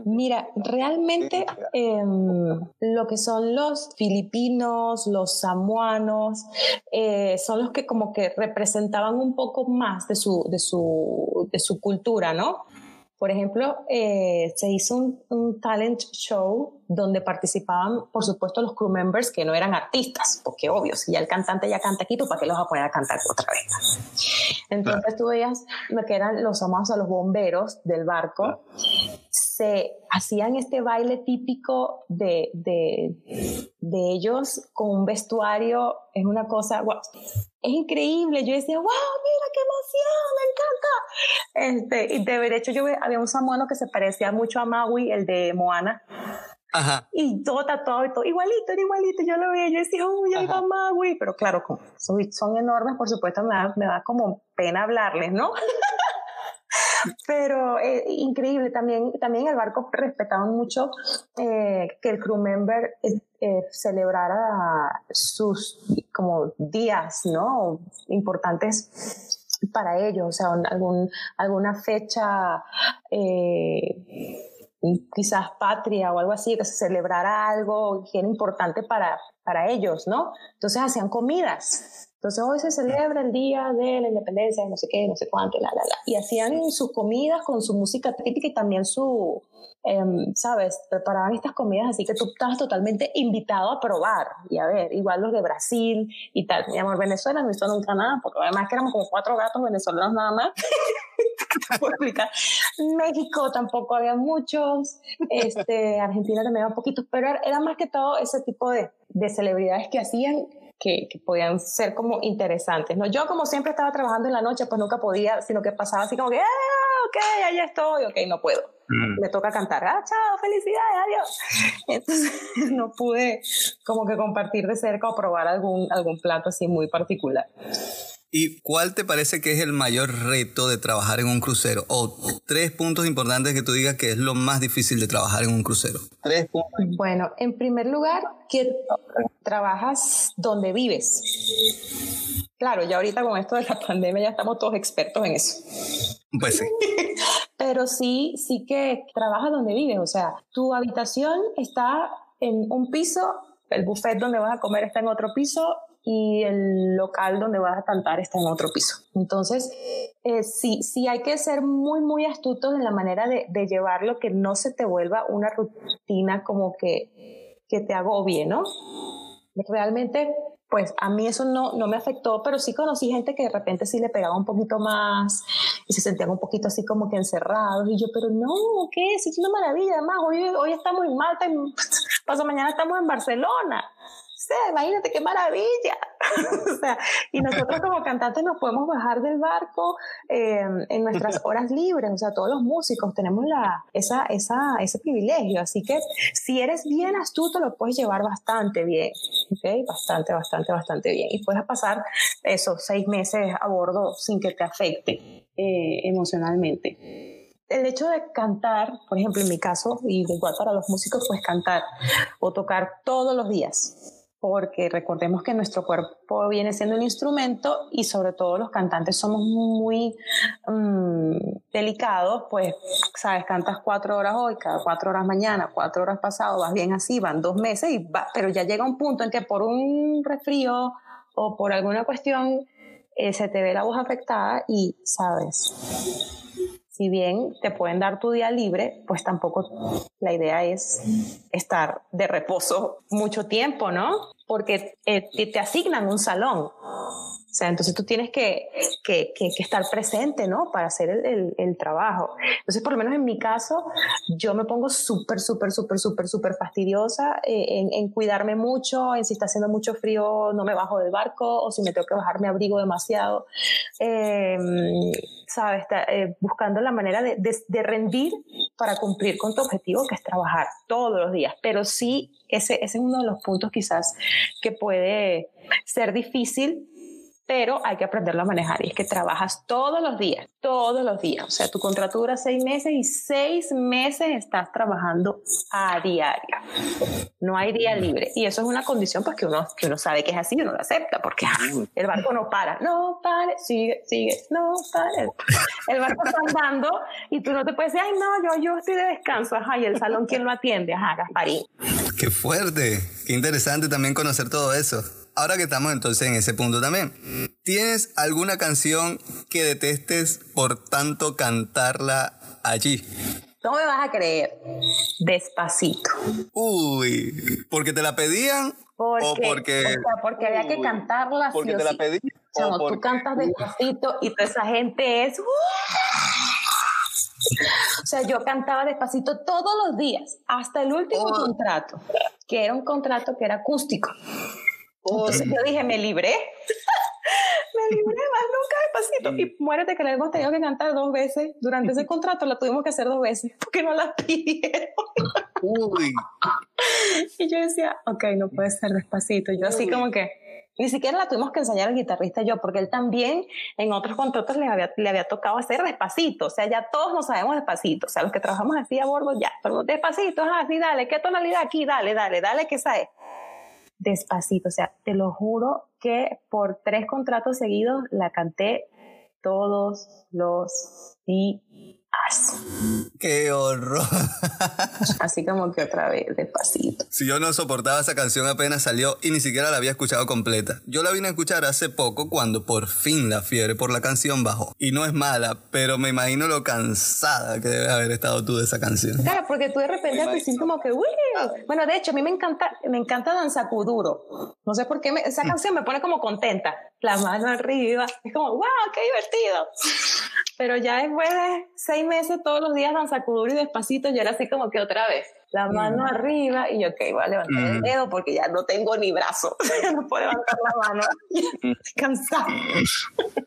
Mira, realmente em, lo que son los filipinos, los samuanos, eh, son los que como que representaban un poco más de su, de su, de su cultura, ¿no? Por ejemplo, eh, se hizo un, talent show donde participaban, por supuesto, los crew members que no eran artistas, porque obvio, si ya el cantante ya canta aquí, ¿para qué los va a poner a cantar otra vez? Entonces tú veías lo que eran los amados a los bomberos del barco, se hacían este baile típico de, de, de, ellos con un vestuario, es una cosa, es increíble. Yo decía, wow, mira qué emoción, me encanta. Este, y de hecho, yo había un samuano que se parecía mucho a Maui, el de Moana. Ajá. Y todo tatuado y todo, igualito, era igualito. Yo lo veía, yo decía, uy, ahí va Maui. Pero claro, son, son enormes, por supuesto, me da, me da como pena hablarles, ¿no? Pero eh, increíble, también, también el barco respetaban mucho eh, que el crew member eh, celebrara sus como días, ¿no? Importantes para ellos, o sea, algún, alguna fecha quizás patria o algo así, que se celebrara algo que era importante para, para ellos, ¿no? Entonces hacían comidas entonces hoy se celebra el día de la independencia, no sé qué, no sé cuánto, la, la, la. Y hacían sus comidas con su música típica y también su, em, ¿sabes? Preparaban estas comidas así que tú estabas totalmente invitado a probar y a ver, igual los de Brasil y tal. Mi amor, Venezuela no hizo nunca nada, porque además que éramos como cuatro gatos venezolanos nada más. México tampoco había muchos, este, Argentina también había poquitos, pero era, más que todo ese tipo de, de celebridades que hacían que, podían ser como interesantes. ¿no? Yo como siempre estaba trabajando en la noche, pues nunca podía, sino que pasaba así como que, ah, ok, allá estoy, ok, no puedo. Mm. Me toca cantar, ah, chao, felicidades, adiós. Entonces no pude como que compartir de cerca o probar algún, algún plato así muy particular. ¿Y cuál te parece que es el mayor reto de trabajar en un crucero? O tres puntos importantes que tú digas que es lo más difícil de trabajar en un crucero. Tres puntos. Bueno, en primer lugar, que trabajas donde vives. Claro, ya ahorita con esto de la pandemia ya estamos todos expertos en eso. Pues sí. Pero sí, sí que trabajas donde vives. O sea, tu habitación está en un piso, el buffet donde vas a comer está en otro piso y el local donde vas a cantar está en otro piso. Entonces, eh, sí, sí hay que ser muy, muy astutos en la manera de, de llevarlo, que no se te vuelva una rutina como que, que te agobie, ¿no? Realmente, pues a mí eso no, no me afectó, pero sí conocí gente que de repente sí le pegaba un poquito más y se sentían un poquito así como que encerrados. Y yo, pero no, ¿qué? es una maravilla. Además, hoy, hoy estamos en Malta y paso mañana estamos en Barcelona imagínate qué maravilla. o sea, y nosotros como cantantes nos podemos bajar del barco em, en nuestras horas libres, o sea, todos los músicos tenemos la, esa, esa, ese privilegio, así que si eres bien astuto lo puedes llevar bastante bien, ¿ok? Bastante, bastante, bastante bien. Y puedes pasar esos seis meses a bordo sin que te afecte eh, emocionalmente el hecho de cantar, por ejemplo, en mi caso, y igual para los músicos, pues cantar o tocar todos los días porque recordemos que nuestro cuerpo viene siendo un instrumento y sobre todo los cantantes somos muy mm, delicados, pues, sabes, cantas cuatro horas hoy, cada cuatro horas mañana, cuatro horas pasado, vas bien así, van dos meses, y va, pero ya llega un punto en que por un resfrío o por alguna cuestión eh, se te ve la voz afectada y, sabes, si bien te pueden dar tu día libre, pues tampoco la idea es estar de reposo mucho tiempo, ¿no? Porque eh, te asignan un salón o sea, entonces tú tienes que, que, que, estar presente, ¿no? Para hacer el, el, trabajo. Entonces, por lo menos en mi caso, yo me pongo súper, súper, súper, súper, súper fastidiosa eh, en, en, cuidarme mucho, en si está haciendo mucho frío, no me bajo del barco, o si me tengo que bajar, me abrigo demasiado. Eh, ¿Sabes? Eh, buscando la manera de, de, de rendir para cumplir con tu objetivo, que es trabajar todos los días. Pero sí, ese, ese es uno de los puntos quizás que puede ser difícil pero hay que aprenderlo a manejar y es que trabajas todos los días, todos los días. O sea, tu contrato dura seis meses y seis meses estás trabajando a diario. No hay día libre y eso es una condición pues que uno, que uno sabe que es así, uno lo acepta porque el barco no para, no pare, sigue, sigue, no pare. El barco está andando y tú no te puedes decir, ay no, yo, yo estoy de descanso, ajá, y el salón, ¿quién lo atiende? Ajá, Gasparín. Qué fuerte, qué interesante también conocer todo eso. Ahora que estamos entonces en ese punto también, ¿tienes alguna canción que detestes por tanto cantarla allí? No me vas a creer. Despacito. Uy, ¿porque te la pedían? Porque, o porque... o sea, porque había que cantarla Porque sí te la sí. pedí. Chamo, o tú porque- cantas despacito y toda esa gente es... ¡uh! O sea, yo cantaba despacito todos los días, hasta el último Oh. contrato, que era un contrato que era acústico. Entonces yo dije, me libré. Me libré más nunca despacito. Y muérete que la hemos tenido que cantar dos veces. Durante ese contrato la tuvimos que hacer dos veces porque no la pidieron. Uy, Y yo decía, ok, no puede ser despacito. Yo así como que, ni siquiera la tuvimos que enseñar al guitarrista yo, porque él también en otros contratos le había, le había tocado hacer despacito. O sea, ya todos nos sabemos despacito. O sea, los que trabajamos así a bordo, ya, pero despacito, ajá, sí, dale, ¿qué tonalidad aquí? Dale, dale, dale, ¿qué sabes? Despacito. O sea, te lo juro que por tres contratos seguidos la canté todos los días. Qué horror. Así como que otra vez, despacito. Si yo no soportaba esa canción apenas salió y ni siquiera la había escuchado completa. Yo la vine a escuchar hace poco cuando por fin la fiebre por la canción bajó. Y no es mala, pero me imagino lo cansada que debes haber estado tú de esa canción. Claro, porque tú de repente al principio como que, uy, bueno, de hecho a mí me encanta, me encanta Danza Kuduro. No sé por qué me- esa canción me pone como contenta. La mano arriba, es como, wow, qué divertido. Pero ya después de seis meses todos los días Danza y despacito, yo era así como que otra vez. La mano arriba y yo, ok, voy a levantar el Mm. dedo porque ya no tengo ni brazo. No puedo levantar la mano. Estoy cansada.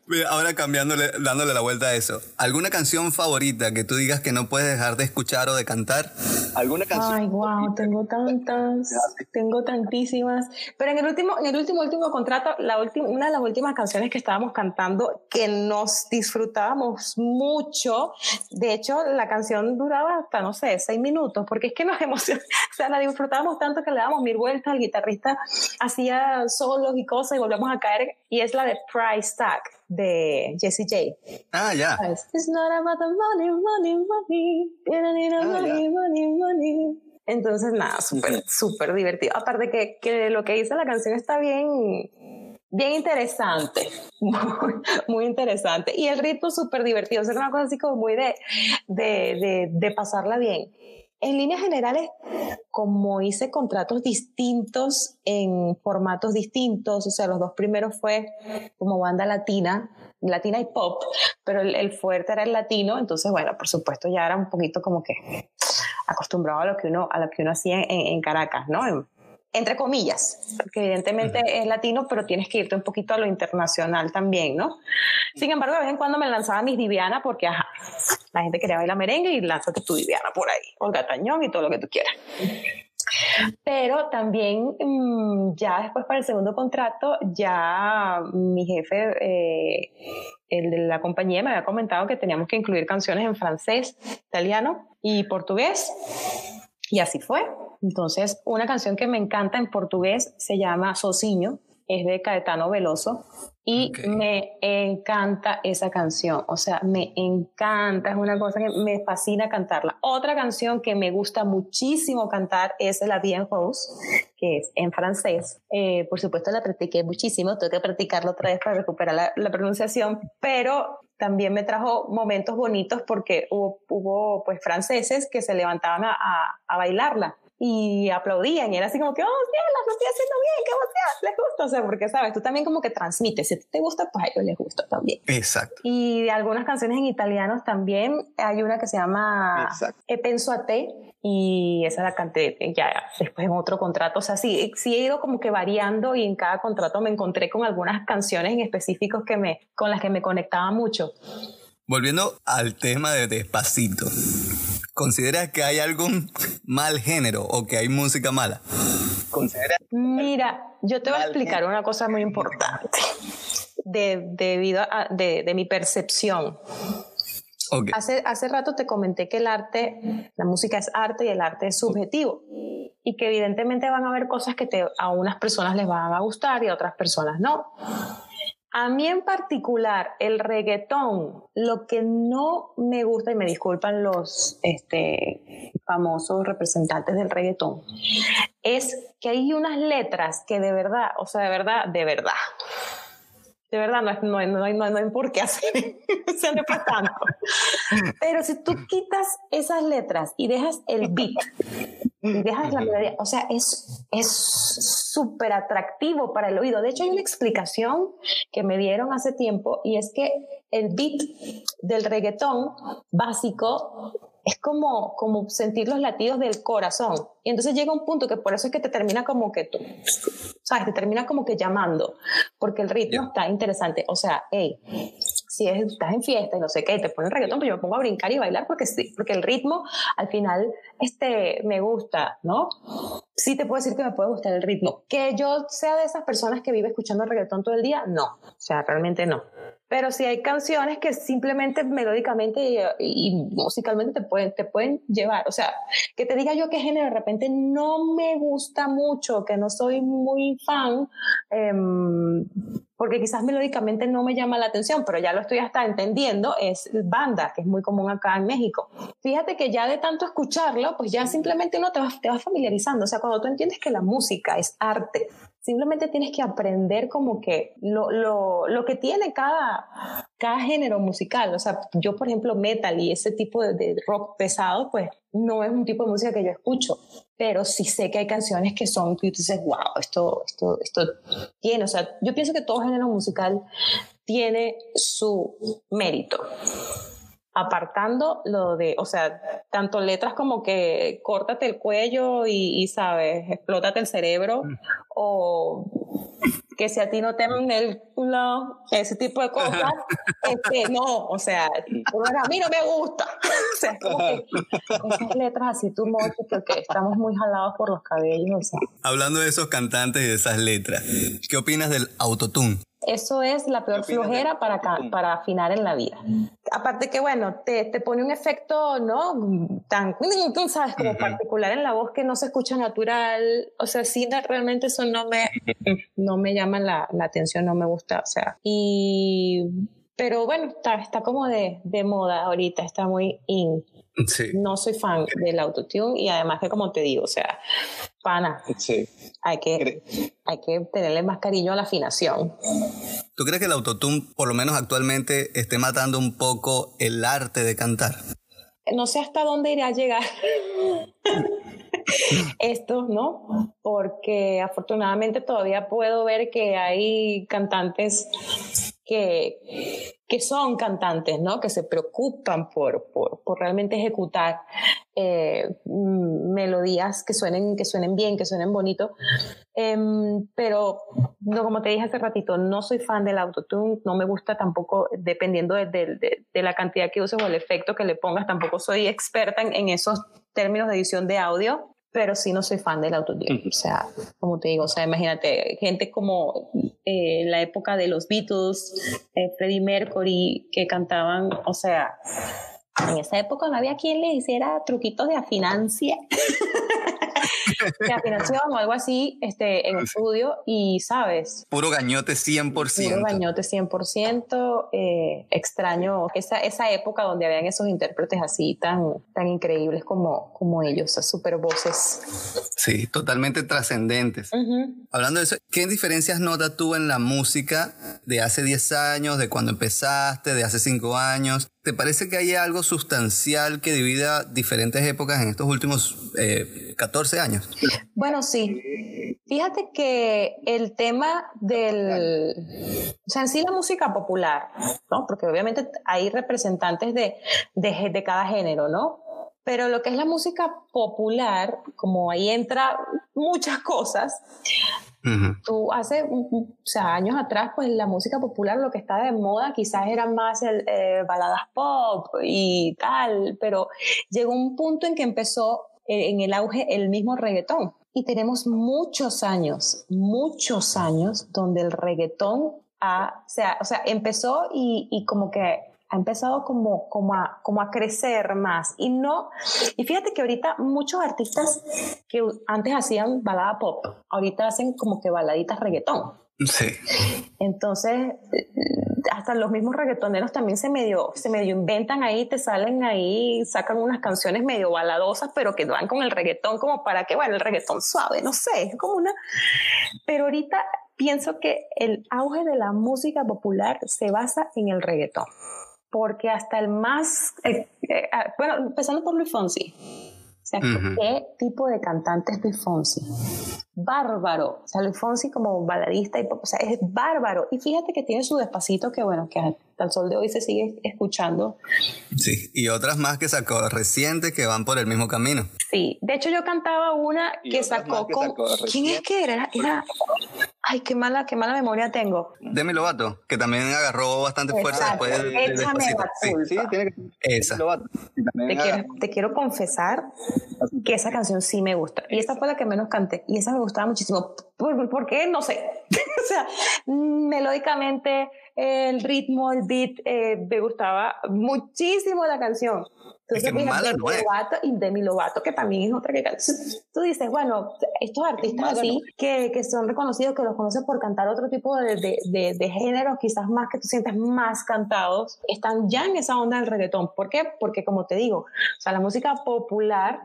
Mira, Ahora cambiándole, dándole la vuelta a eso. ¿Alguna canción favorita que tú digas que no puedes dejar de escuchar o de cantar? ¿Alguna canción? Ay, wow, tengo tantas, tengo tantísimas. Pero en el último, en el último, último contrato, la última, una de las últimas canciones que estábamos cantando, que nos disfrutábamos mucho. De hecho, la canción duraba hasta, no sé, seis minutos, porque es que nos emocionamos, o sea, la disfrutábamos tanto que le dábamos mil vueltas, el guitarrista hacía solos y cosas y volvemos a caer, y es la de Price Tag de Jessie J. Ah, ya. ¿sabes? It's not about the money, money, money. Ah, money, money, money. Entonces, nada, súper, súper divertido. Aparte que, que lo que dice la canción está bien, bien interesante. Muy, muy interesante. Y el ritmo súper divertido. O sea, una cosa así como muy de, de, de, de pasarla bien. En líneas generales, como hice contratos distintos en formatos distintos, o sea, los dos primeros fue como banda latina, latina y pop, pero el, el fuerte era el latino, entonces, bueno, por supuesto ya era un poquito como que acostumbrado a lo que uno, a lo que uno hacía en, en Caracas, ¿no? En- entre comillas, porque evidentemente es latino, pero tienes que irte un poquito a lo internacional también, ¿no? Sin embargo, de vez en cuando me lanzaba mis Diviana porque, ajá, la gente quería bailar merengue y lánzate tu Diviana por ahí, Olga Tañón y todo lo que tú quieras. Pero también mm, ya después para el segundo contrato, ya mi jefe, eh, el de la compañía, me había comentado que teníamos que incluir canciones en francés, italiano y portugués. Y así fue. Entonces, una canción que me encanta en portugués se llama Sozinho, es de Caetano Veloso y me encanta esa canción, o sea, me encanta, es una cosa que me fascina cantarla. Otra canción que me gusta muchísimo cantar es La Bien Rose, que es en francés. Eh, por supuesto la practiqué muchísimo, tengo que practicarla otra vez para recuperar la, la pronunciación, pero también me trajo momentos bonitos porque hubo, hubo pues franceses que se levantaban a, a- a bailarla y aplaudían y era así como que, oh, bien, lo estoy haciendo bien, qué emoción, les gusta, o sea, porque sabes, tú también como que transmites, si te gusta, pues a ellos les gusta también. Exacto. Y de algunas canciones en italiano también, hay una que se llama Exacto. E penso a te y esa la canté ya después en otro contrato, o sea, sí, sí he ido como que variando y en cada contrato me encontré con algunas canciones en específicos que me, con las que me conectaba mucho. Volviendo al tema de Despacito. ¿Consideras que hay algún mal género o que hay música mala? Mira, yo te voy a explicar una cosa muy importante. de, debido a, de, de mi percepción. Hace, hace rato te comenté que el arte, la música es arte y el arte es subjetivo y que evidentemente van a haber cosas que te, a unas personas les van a gustar y a otras personas no. A mí en particular, el reggaetón, lo que no me gusta, y me disculpan los este, famosos representantes del reggaetón, es que hay unas letras que de verdad, o sea, de verdad, de verdad, de verdad, no, no, no, hay, no, hay por qué hacer, le tanto. Pero si tú quitas esas letras y dejas el beat, y dejas la melodía, o sea, es súper atractivo para el oído. De hecho, hay una explicación que me dieron hace tiempo y es que el beat del reggaetón básico es como, como sentir los latidos del corazón. Y entonces llega un punto que por eso es que te termina como que tú, ¿sabes? Te termina como que llamando, porque el ritmo está interesante. O sea, hey, si estás en fiesta y no sé qué, te ponen reggaetón, pues yo me pongo a brincar y bailar porque sí, porque el ritmo al final este, me gusta, ¿no? Sí te puedo decir que me puede gustar el ritmo. Que yo sea de esas personas que vive escuchando reggaetón todo el día, no. O sea, realmente no. Pero sí hay canciones que simplemente melódicamente y, musicalmente te pueden, te pueden llevar. O sea, que te diga yo qué género de repente no me gusta mucho, que no soy muy fan, em, porque quizás melódicamente no me llama la atención, pero ya lo estoy hasta entendiendo, es banda, que es muy común acá en México. Fíjate que ya de tanto escucharlo, pues ya simplemente uno te va, te va familiarizando. O sea, cuando tú entiendes que la música es arte, Simplemente tienes que aprender como que lo, lo, lo, que tiene cada, cada género musical. O sea, yo, por ejemplo, metal y ese tipo de, de, rock pesado, pues no es un tipo de música que yo escucho. Pero sí sé que hay canciones que son, que tú dices, wow, esto, esto, esto tiene. O sea, yo pienso que todo género musical tiene su mérito apartando lo de, o sea, tanto letras como que córtate el cuello y, sabes, explótate el cerebro, mm. o que si a ti no te el culo, ese tipo de cosas, este, no, o sea, a mí no me gusta. o sea, como que esas letras así tú porque estamos muy jalados por los cabellos. Hablando de esos cantantes y de esas letras, ¿qué opinas del autotune? Eso es la peor flojera para, para afinar en la vida. Aparte que, bueno, te, te pone un efecto, ¿no? Tan, tú sabes, como particular en la voz que no se escucha natural. O sea, sí, realmente eso no me, no me llama la, la atención, no me gusta. O sea, y pero bueno, está, está como de, de, moda ahorita, está muy in. Sí. No soy fan del autotune y además que como te digo, o sea, pana, sí. hay, que, hay que tenerle más cariño a la afinación. ¿Tú crees que el autotune, por lo menos actualmente, esté matando un poco el arte de cantar? No sé hasta dónde irá a llegar. esto, ¿no? Porque afortunadamente todavía puedo ver que hay cantantes que, que son cantantes, ¿no? Que se preocupan por, por, por realmente ejecutar eh, mm, melodías que suenen, que suenen bien, que suenen bonito. Em, pero, no, como te dije hace ratito, no soy fan del autotune, no me gusta tampoco, dependiendo de, de, de, la cantidad que uses o el efecto que le pongas, tampoco soy experta en, en esos términos de edición de audio pero sí no soy fan del autotune. O sea, como te digo, o sea, imagínate, gente como eh, la época de los Beatles, eh, Freddie Mercury, que cantaban, o sea, en esa época no había quien le hiciera truquitos de afinancia. de afinación o algo así este, en estudio y, ¿sabes? Puro gañote 100%. Puro gañote 100%. Eh, extraño esa, esa época donde habían esos intérpretes así tan, tan increíbles como, como ellos, super voces. Sí, totalmente trascendentes. Hablando de eso, ¿qué diferencias notas tú en la música de hace 10 años, de cuando empezaste, de hace 5 años? ¿Te parece que hay algo sustancial que divida diferentes épocas en estos últimos eh, 14 años? Bueno, sí. Fíjate que el tema del... O sea, en sí la música popular, ¿no? Porque obviamente hay representantes de, de, de cada género, ¿no? Pero lo que es la música popular, como ahí entra muchas cosas, Tú hace o sea, años atrás, pues la música popular lo que estaba de moda quizás eran más el, eh, baladas pop y tal, pero llegó un punto en que empezó eh, en el auge el mismo reggaetón. Y tenemos muchos años, muchos años donde el reggaetón a, o sea, o sea empezó y, y como que ha empezado como, como, a, como a crecer más. Y no, y fíjate que ahorita muchos artistas que antes hacían balada pop, ahorita hacen como que baladitas reggaetón. Sí. Entonces, hasta los mismos reggaetoneros también se medio, se medio inventan ahí, te salen ahí, sacan unas canciones medio baladosas, pero que van con el reggaetón como para que, bueno, el reggaetón suave, no sé, es como una... Pero ahorita pienso que el auge de la música popular se basa en el reggaetón porque hasta el más, eh, eh, ah, bueno, empezando por Luis Fonsi. O sea, ¿qué tipo de cantante es Luis Fonsi? Bárbaro. O sea, Luis Fonsi como baladista y o sea, es bárbaro. Y fíjate que tiene su despacito que, bueno, que hasta el sol de hoy se sigue escuchando. Sí, y otras más que sacó recientes que van por el mismo camino. Sí, de hecho yo cantaba una que sacó con... ¿Quién es que era? Era Ay, qué mala, qué mala memoria tengo. Demi Lovato, que también agarró bastante fuerza después del, Échame la culpa. Sí, tiene que Esa. Te quiero, te quiero, confesar que esa canción sí me gusta. Y esa fue la que menos canté. Y esa me gustaba muchísimo. ¿Por, por qué? No sé. o sea, melódicamente, el ritmo, el beat, eh, me gustaba muchísimo la canción. Entonces, es mala Demi Lovato y Demi Lovato, que también es otra que Tú dices, bueno, estos artistas así, que, que, son reconocidos, que los conoces por cantar otro tipo de, de, de, géneros, quizás más que tú sientes más cantados, están ya en esa onda del reggaetón. ¿Por qué? Porque, como te digo, o sea, la música popular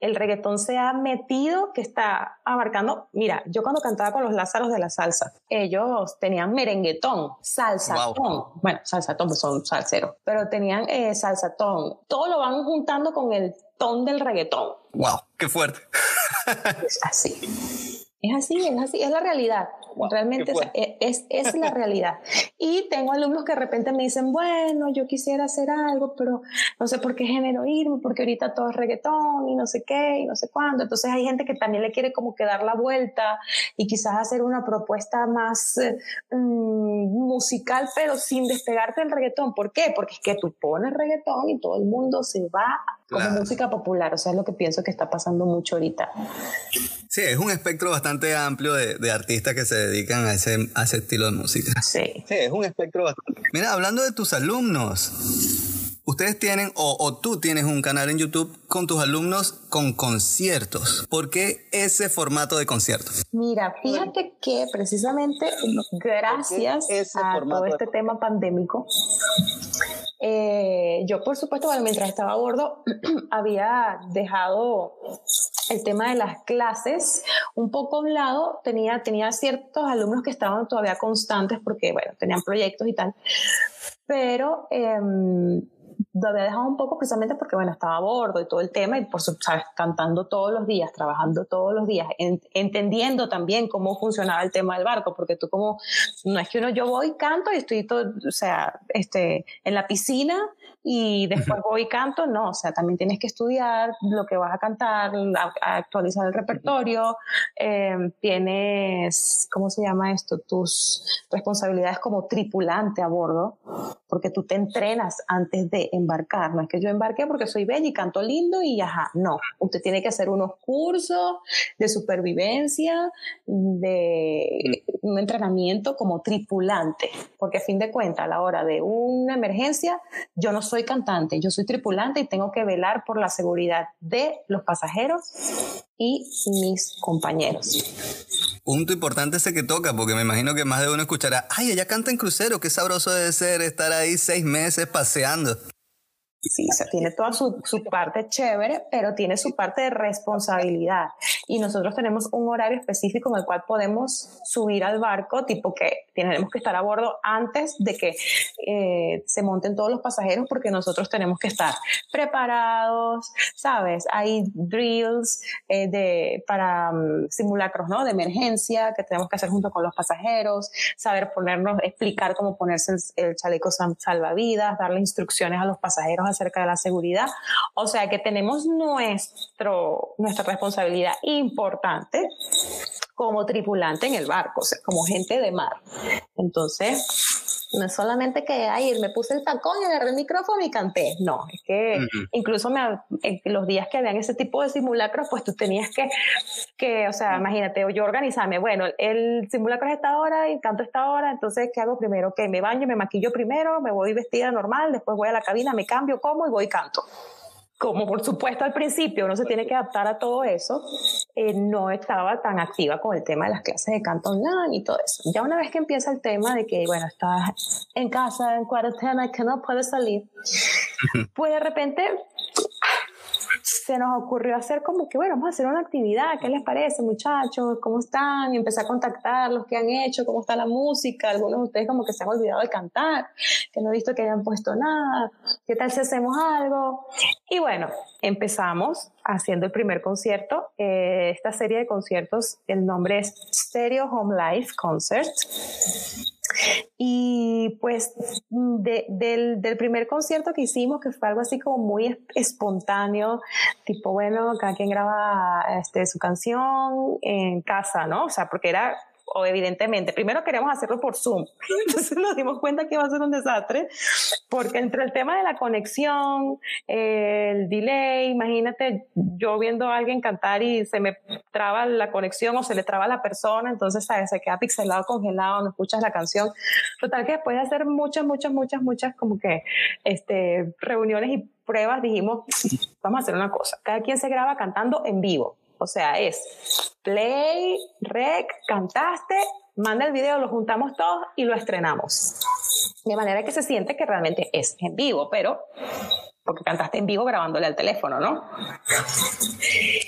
el reggaetón se ha metido, que está abarcando, mira, yo cuando cantaba con los Lázaros de la salsa, ellos tenían merenguetón, salsatón, bueno, salsatón pues son salseros, pero tenían eh, salsatón, todo lo van juntando con el ton del reggaetón. ¡Wow! ¡Qué fuerte! Es así. Es así, es así, es la realidad. Realmente e, es, es, la realidad. Y tengo alumnos que de repente me dicen, bueno, yo quisiera hacer algo, pero no sé por qué género irme, porque ahorita todo es reggaetón y no sé qué y no sé cuándo. Entonces hay gente que también le quiere como que dar la vuelta y quizás hacer una propuesta más eh, mm, musical, pero sin despegarte del reggaetón. ¿Por qué? Porque es que tú pones reggaetón y todo el mundo se va como música popular. O sea, es lo que pienso que está pasando mucho ahorita. Sí, es un espectro bastante amplio de, de artistas que se dedican a ese, a ese estilo de música. Sí. Sí, es un espectro bastante. Mira, hablando de tus alumnos, ustedes tienen o, o, tú tienes un canal en YouTube con tus alumnos con conciertos. ¿Por qué ese formato de conciertos? Mira, fíjate que precisamente gracias a todo este tema pandémico, eh, yo, por supuesto, mientras estaba a bordo, había dejado el tema de las clases un poco a un lado. Tenía, tenía ciertos alumnos que estaban todavía constantes porque, bueno, tenían proyectos y tal. Pero eh, lo había dejado un poco precisamente porque, bueno, estaba a bordo y todo el tema y, por supuesto, cantando todos los días, trabajando todos los días, entendiendo también cómo funcionaba el tema del barco, porque tú como, no es que uno, yo voy, canto y estoy todo, o sea, este, en la piscina y después voy y canto, no, o sea, también tienes que estudiar lo que vas a cantar, actualizar el repertorio, eh, tienes, ¿cómo se llama esto? Tus responsabilidades como tripulante a bordo, porque tú te entrenas antes de embarcar, no es que yo embarqué porque soy bella y canto lindo y ajá, no, usted tiene que hacer unos cursos de supervivencia, de un entrenamiento como tripulante, porque a fin de cuentas, a la hora de una emergencia, yo no soy cantante, yo soy tripulante y tengo que velar por la seguridad de los pasajeros y mis compañeros. Punto importante ese que toca, porque me imagino que más de uno escuchará, ay, ella canta en crucero, qué sabroso debe ser estar ahí seis meses paseando. Sí, o sea, tiene toda su, su, parte chévere, pero tiene su parte de responsabilidad. Y nosotros tenemos un horario específico en el cual podemos subir al barco, tipo que tenemos que estar a bordo antes de que eh, se monten todos los pasajeros, porque nosotros tenemos que estar preparados, ¿sabes? Hay drills eh, de, para um, simulacros, ¿no? De emergencia que tenemos que hacer junto con los pasajeros, saber ponernos, explicar cómo ponerse el, el chaleco salvavidas, darle instrucciones a los pasajeros acerca de la seguridad. O sea que tenemos nuestro, nuestra responsabilidad importante como tripulante en el barco, como gente de mar. Entonces, no es solamente que ayer me puse el tacón y agarré el micrófono y canté. No, es que incluso me, en los días que habían ese tipo de simulacros, pues tú tenías que, que, o sea, imagínate, yo organizarme, bueno, el simulacro es esta hora y canto esta hora, entonces, ¿qué hago primero? Que me baño, me maquillo primero, me voy vestida normal, después voy a la cabina, me cambio, como y voy y canto como por supuesto al principio uno se tiene que adaptar a todo eso, eh, no estaba tan activa con el tema de las clases de canto online y todo eso. Ya una vez que empieza el tema de que, bueno, estás en casa, en cuarentena, que no puedes salir, pues de repente se nos ocurrió hacer como que, bueno, vamos a hacer una actividad, ¿qué les parece, muchachos? ¿Cómo están? Y empecé a contactar los que han hecho, cómo está la música, algunos de ustedes como que se han olvidado de cantar, que no he visto que hayan puesto nada, ¿qué tal si hacemos algo? Y bueno, empezamos haciendo el primer concierto. Eh, esta serie de conciertos, el nombre es Stereo Home Life Concert. Y pues del, del, primer concierto que hicimos, que fue algo así como muy espontáneo, tipo, bueno, cada quien graba este, su canción en casa, ¿no? O sea, porque era o evidentemente, primero queremos hacerlo por Zoom. Entonces nos dimos cuenta que iba a ser un desastre, porque entre el tema de la conexión, el delay, imagínate yo viendo a alguien cantar y se me traba la conexión o se le traba a la persona, entonces ¿sabes? se queda pixelado, congelado, no escuchas la canción. Total que después de hacer muchas, muchas, muchas, muchas como que este, reuniones y pruebas, dijimos, vamos a hacer una cosa, cada quien se graba cantando en vivo. O sea, es play, rec, cantaste, manda el video, lo juntamos todos y lo estrenamos. De manera que se siente que realmente es en vivo, pero porque cantaste en vivo grabándole al teléfono, ¿no?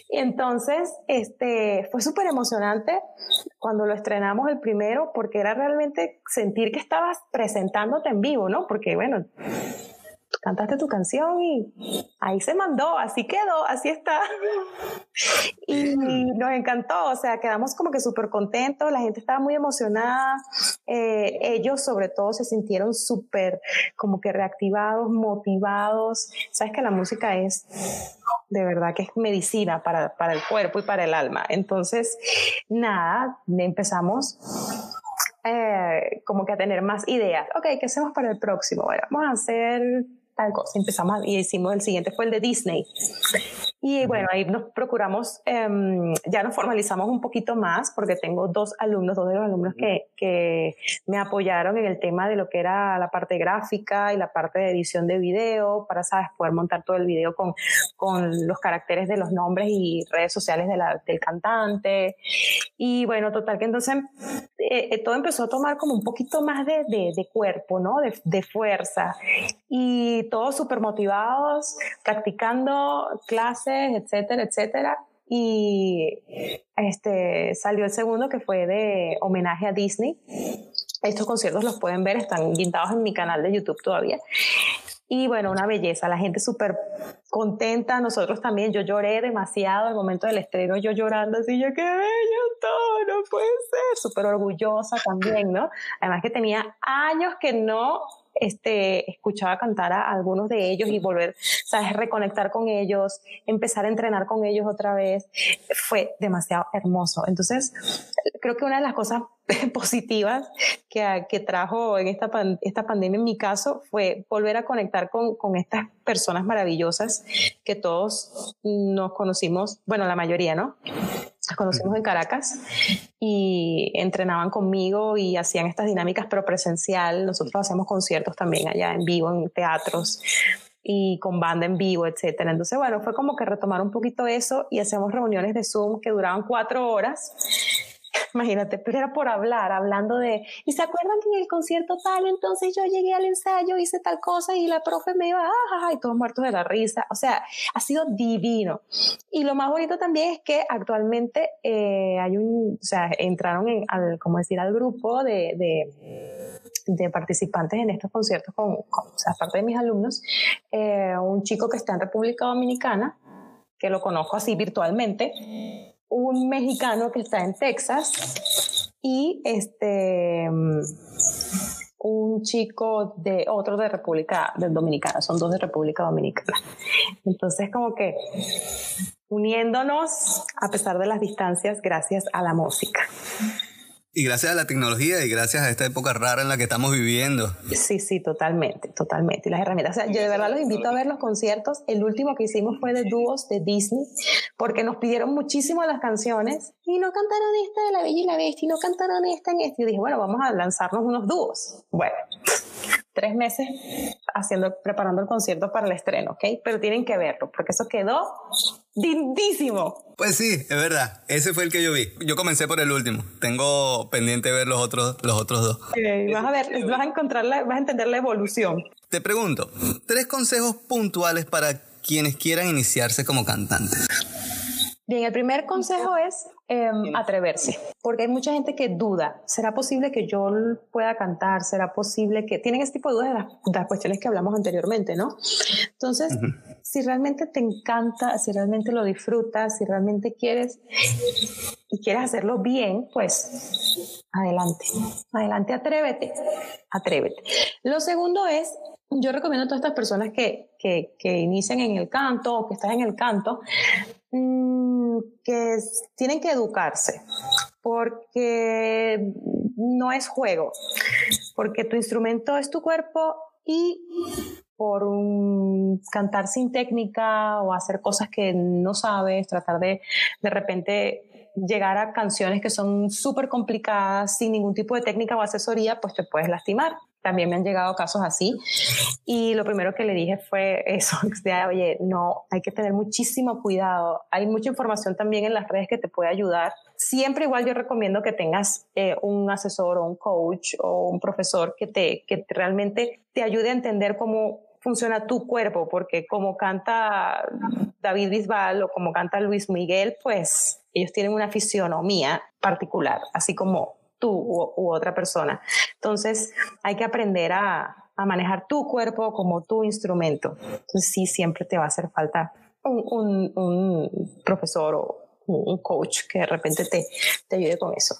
Y entonces, este, fue súper emocionante cuando lo estrenamos el primero, porque era realmente sentir que estabas presentándote en vivo, ¿no? Porque, bueno, cantaste tu canción y ahí se mandó, así quedó, así está. Y nos encantó, o sea, quedamos como que súper contentos, la gente estaba muy emocionada, eh, ellos sobre todo se sintieron súper como que reactivados, motivados. Sabes que la música es de verdad que es medicina para, para el cuerpo y para el alma. Entonces, nada, empezamos eh, como que a tener más ideas. Ok, ¿qué hacemos para el próximo? Bueno, vamos a hacer tal cosa. Empezamos y hicimos el siguiente, fue el de Disney. Y bueno, ahí nos procuramos, em, ya nos formalizamos un poquito más porque tengo dos alumnos, dos de los alumnos que, que, me apoyaron en el tema de lo que era la parte gráfica y la parte de edición de video para, sabes, poder montar todo el video con, con los caracteres de los nombres y redes sociales de la, del cantante. Y bueno, total que entonces eh, eh, todo empezó a tomar como un poquito más de, de, de cuerpo, ¿no? De, de fuerza. Y todos súper motivados, practicando clases etcétera, etcétera. Y este, salió el segundo que fue de homenaje a Disney. Estos conciertos los pueden ver, están guindados en mi canal de YouTube todavía. Y bueno, una belleza, la gente súper contenta, nosotros también, yo lloré demasiado el momento del estreno, yo llorando así, yo qué bello todo, no puede ser, súper orgullosa también, ¿no? Además que tenía años que no este, escuchaba cantar a algunos de ellos y volver, sabes, reconectar con ellos, empezar a entrenar con ellos otra vez, fue demasiado hermoso. Entonces, creo que una de las cosas positivas que, que trajo en esta, esta pandemia en mi caso fue volver a conectar con, con estas personas maravillosas que todos nos conocimos, bueno, la mayoría, ¿no? Las conocimos en Caracas y entrenaban conmigo y hacían estas dinámicas, pero presencial. Nosotros hacemos conciertos también allá en vivo, en teatros y con banda en vivo, etcétera. Entonces, bueno, fue como que retomar un poquito eso y hacemos reuniones de Zoom que duraban cuatro horas Imagínate, pero era por hablar, hablando de, ¿y se acuerdan que en el concierto tal, entonces yo llegué al ensayo, hice tal cosa y la profe me iba, ah, y todos muertos de la risa. O sea, ha sido divino. Y lo más bonito también es que actualmente eh, hay un, o sea, entraron en, al, como decir, al grupo de, de participantes en estos conciertos, con, aparte de mis alumnos, eh, un chico que está en República Dominicana, que lo conozco así virtualmente, un mexicano que está en Texas y este un chico de otro de República Dominicana, son dos de República Dominicana. Entonces como que uniéndonos a pesar de las distancias gracias a la música. Y gracias a la tecnología y gracias a esta época rara en la que estamos viviendo. Sí, sí, totalmente, totalmente. Y las herramientas. O sea, yo de verdad los invito a ver los conciertos. El último que hicimos fue de dúos de Disney, porque nos pidieron muchísimo las canciones y no cantaron esta de La Bella y la Bestia y no cantaron esta en este. Y dije, bueno, vamos a lanzarnos unos dúos. Bueno, tres meses haciendo, preparando el concierto para el estreno, ¿ok? Pero tienen que verlo, porque eso quedó lindísimo. Pues sí, es verdad. Ese fue el que yo vi. Yo comencé por el último. Tengo pendiente ver los otros, los otros dos. vas a ver, vas a encontrar, vas a entender la evolución. Te pregunto, tres consejos puntuales para quienes quieran iniciarse como cantantes. Bien, el primer consejo es em, atreverse, porque hay mucha gente que duda, ¿será posible que yo pueda cantar? ¿Será posible que... Tienen este tipo de dudas de las, cuestiones que hablamos anteriormente, ¿no? Entonces, si realmente te encanta, si realmente lo disfrutas, si realmente quieres y quieres hacerlo bien, pues adelante, adelante, atrévete, atrévete. Lo segundo es yo recomiendo a todas estas personas que, que, que, inician en el canto o que están en el canto, mmm, que tienen que educarse, porque no es juego, porque tu instrumento es tu cuerpo y por un cantar sin técnica o hacer cosas que no sabes, tratar de de repente llegar a canciones que son súper complicadas sin ningún tipo de técnica o asesoría, pues te puedes lastimar también me han llegado casos así. Y lo primero que le dije fue eso, oye, no, hay que tener muchísimo cuidado. Hay mucha información también en las redes que te puede ayudar. Siempre igual yo recomiendo que tengas eh, un asesor o un coach o un profesor que te, que realmente te ayude a entender cómo funciona tu cuerpo, porque como canta David Bisbal o como canta Luis Miguel, pues ellos tienen una fisionomía particular, así como tú u, otra persona. Entonces hay que aprender a, manejar tu cuerpo como tu instrumento. Entonces sí, siempre te va a hacer falta un, profesor o un coach que de repente te, te, ayude con eso.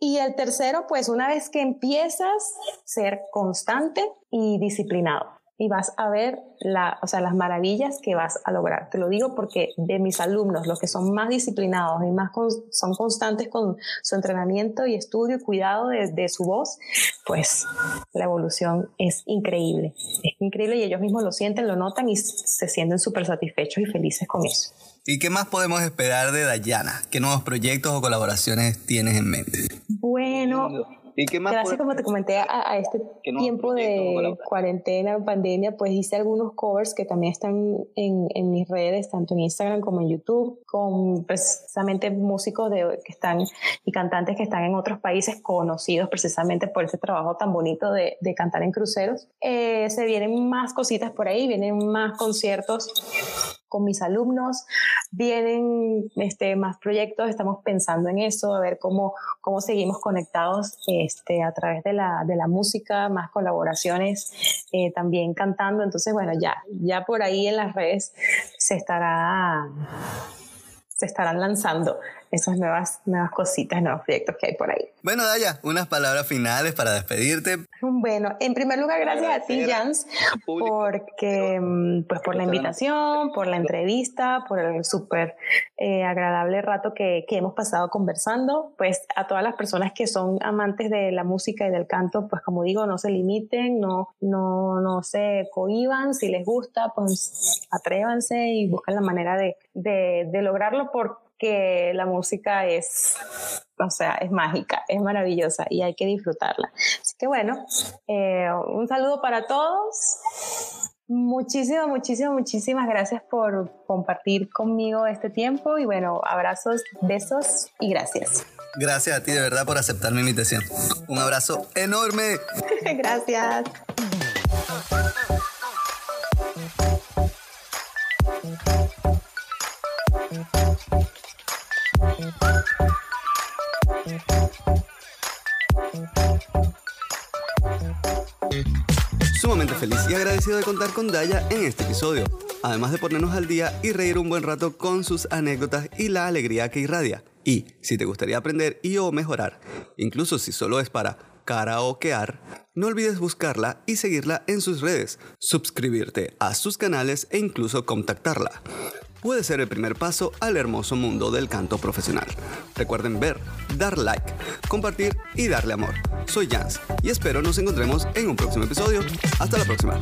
Y el tercero, pues una vez que empiezas, ser constante y disciplinado y vas a ver la, o sea, las maravillas que vas a lograr. Te lo digo porque de mis alumnos, los que son más disciplinados y más son constantes con su entrenamiento y estudio y cuidado de, de, su voz, pues la evolución es increíble. Es increíble y ellos mismos lo sienten, lo notan y se sienten súper satisfechos y felices con eso. ¿Y qué más podemos esperar de Dayana? ¿Qué nuevos proyectos o colaboraciones tienes en mente? Bueno, Gracias, como te comenté, a, este tiempo de cuarentena, pandemia, pues hice algunos covers que también están en, en, mis redes, tanto en Instagram como en YouTube, con precisamente músicos de, que están y cantantes que están en otros países conocidos precisamente por ese trabajo tan bonito de, de cantar en cruceros. Eh, se vienen más cositas por ahí, vienen más conciertos con mis alumnos, vienen este, más proyectos, estamos pensando en eso, a ver cómo, cómo seguimos conectados este, a través de la, de la música, más colaboraciones, eh, también cantando. Entonces, bueno, ya, ya por ahí en las redes se estará se estarán lanzando esas nuevas, nuevas cositas, nuevos proyectos que hay por ahí. Bueno, Daya, unas palabras finales para despedirte. Bueno, en primer lugar, gracias a ti, Jans, porque, mm, pues, por la invitación, por la entrevista, por el súper eh, agradable rato que, que, hemos pasado conversando. Pues a todas las personas que son amantes de la música y del canto, pues como digo, no se limiten, no, no, no se cohiban. Si les gusta, pues atrévanse y busquen la manera de, de, de lograrlo por que la música es, o sea, es mágica, es maravillosa y hay que disfrutarla. Así que bueno, eh, un saludo para todos. Muchísimas, muchísimas, muchísimas gracias por compartir conmigo este tiempo y bueno, abrazos, besos y gracias. Gracias a ti de verdad por aceptar mi invitación. Un abrazo enorme. gracias. Sumamente feliz y agradecido de contar con Daya en este episodio, además de ponernos al día y reír un buen rato con sus anécdotas y la alegría que irradia. Y si te gustaría aprender y o mejorar, incluso si solo es para karaokear, no olvides buscarla y seguirla en sus redes, suscribirte a sus canales e incluso contactarla. Puede ser el primer paso al hermoso mundo del canto profesional. Recuerden ver, dar like, compartir y darle amor. Soy Jans y espero nos encontremos en un próximo episodio. Hasta la próxima.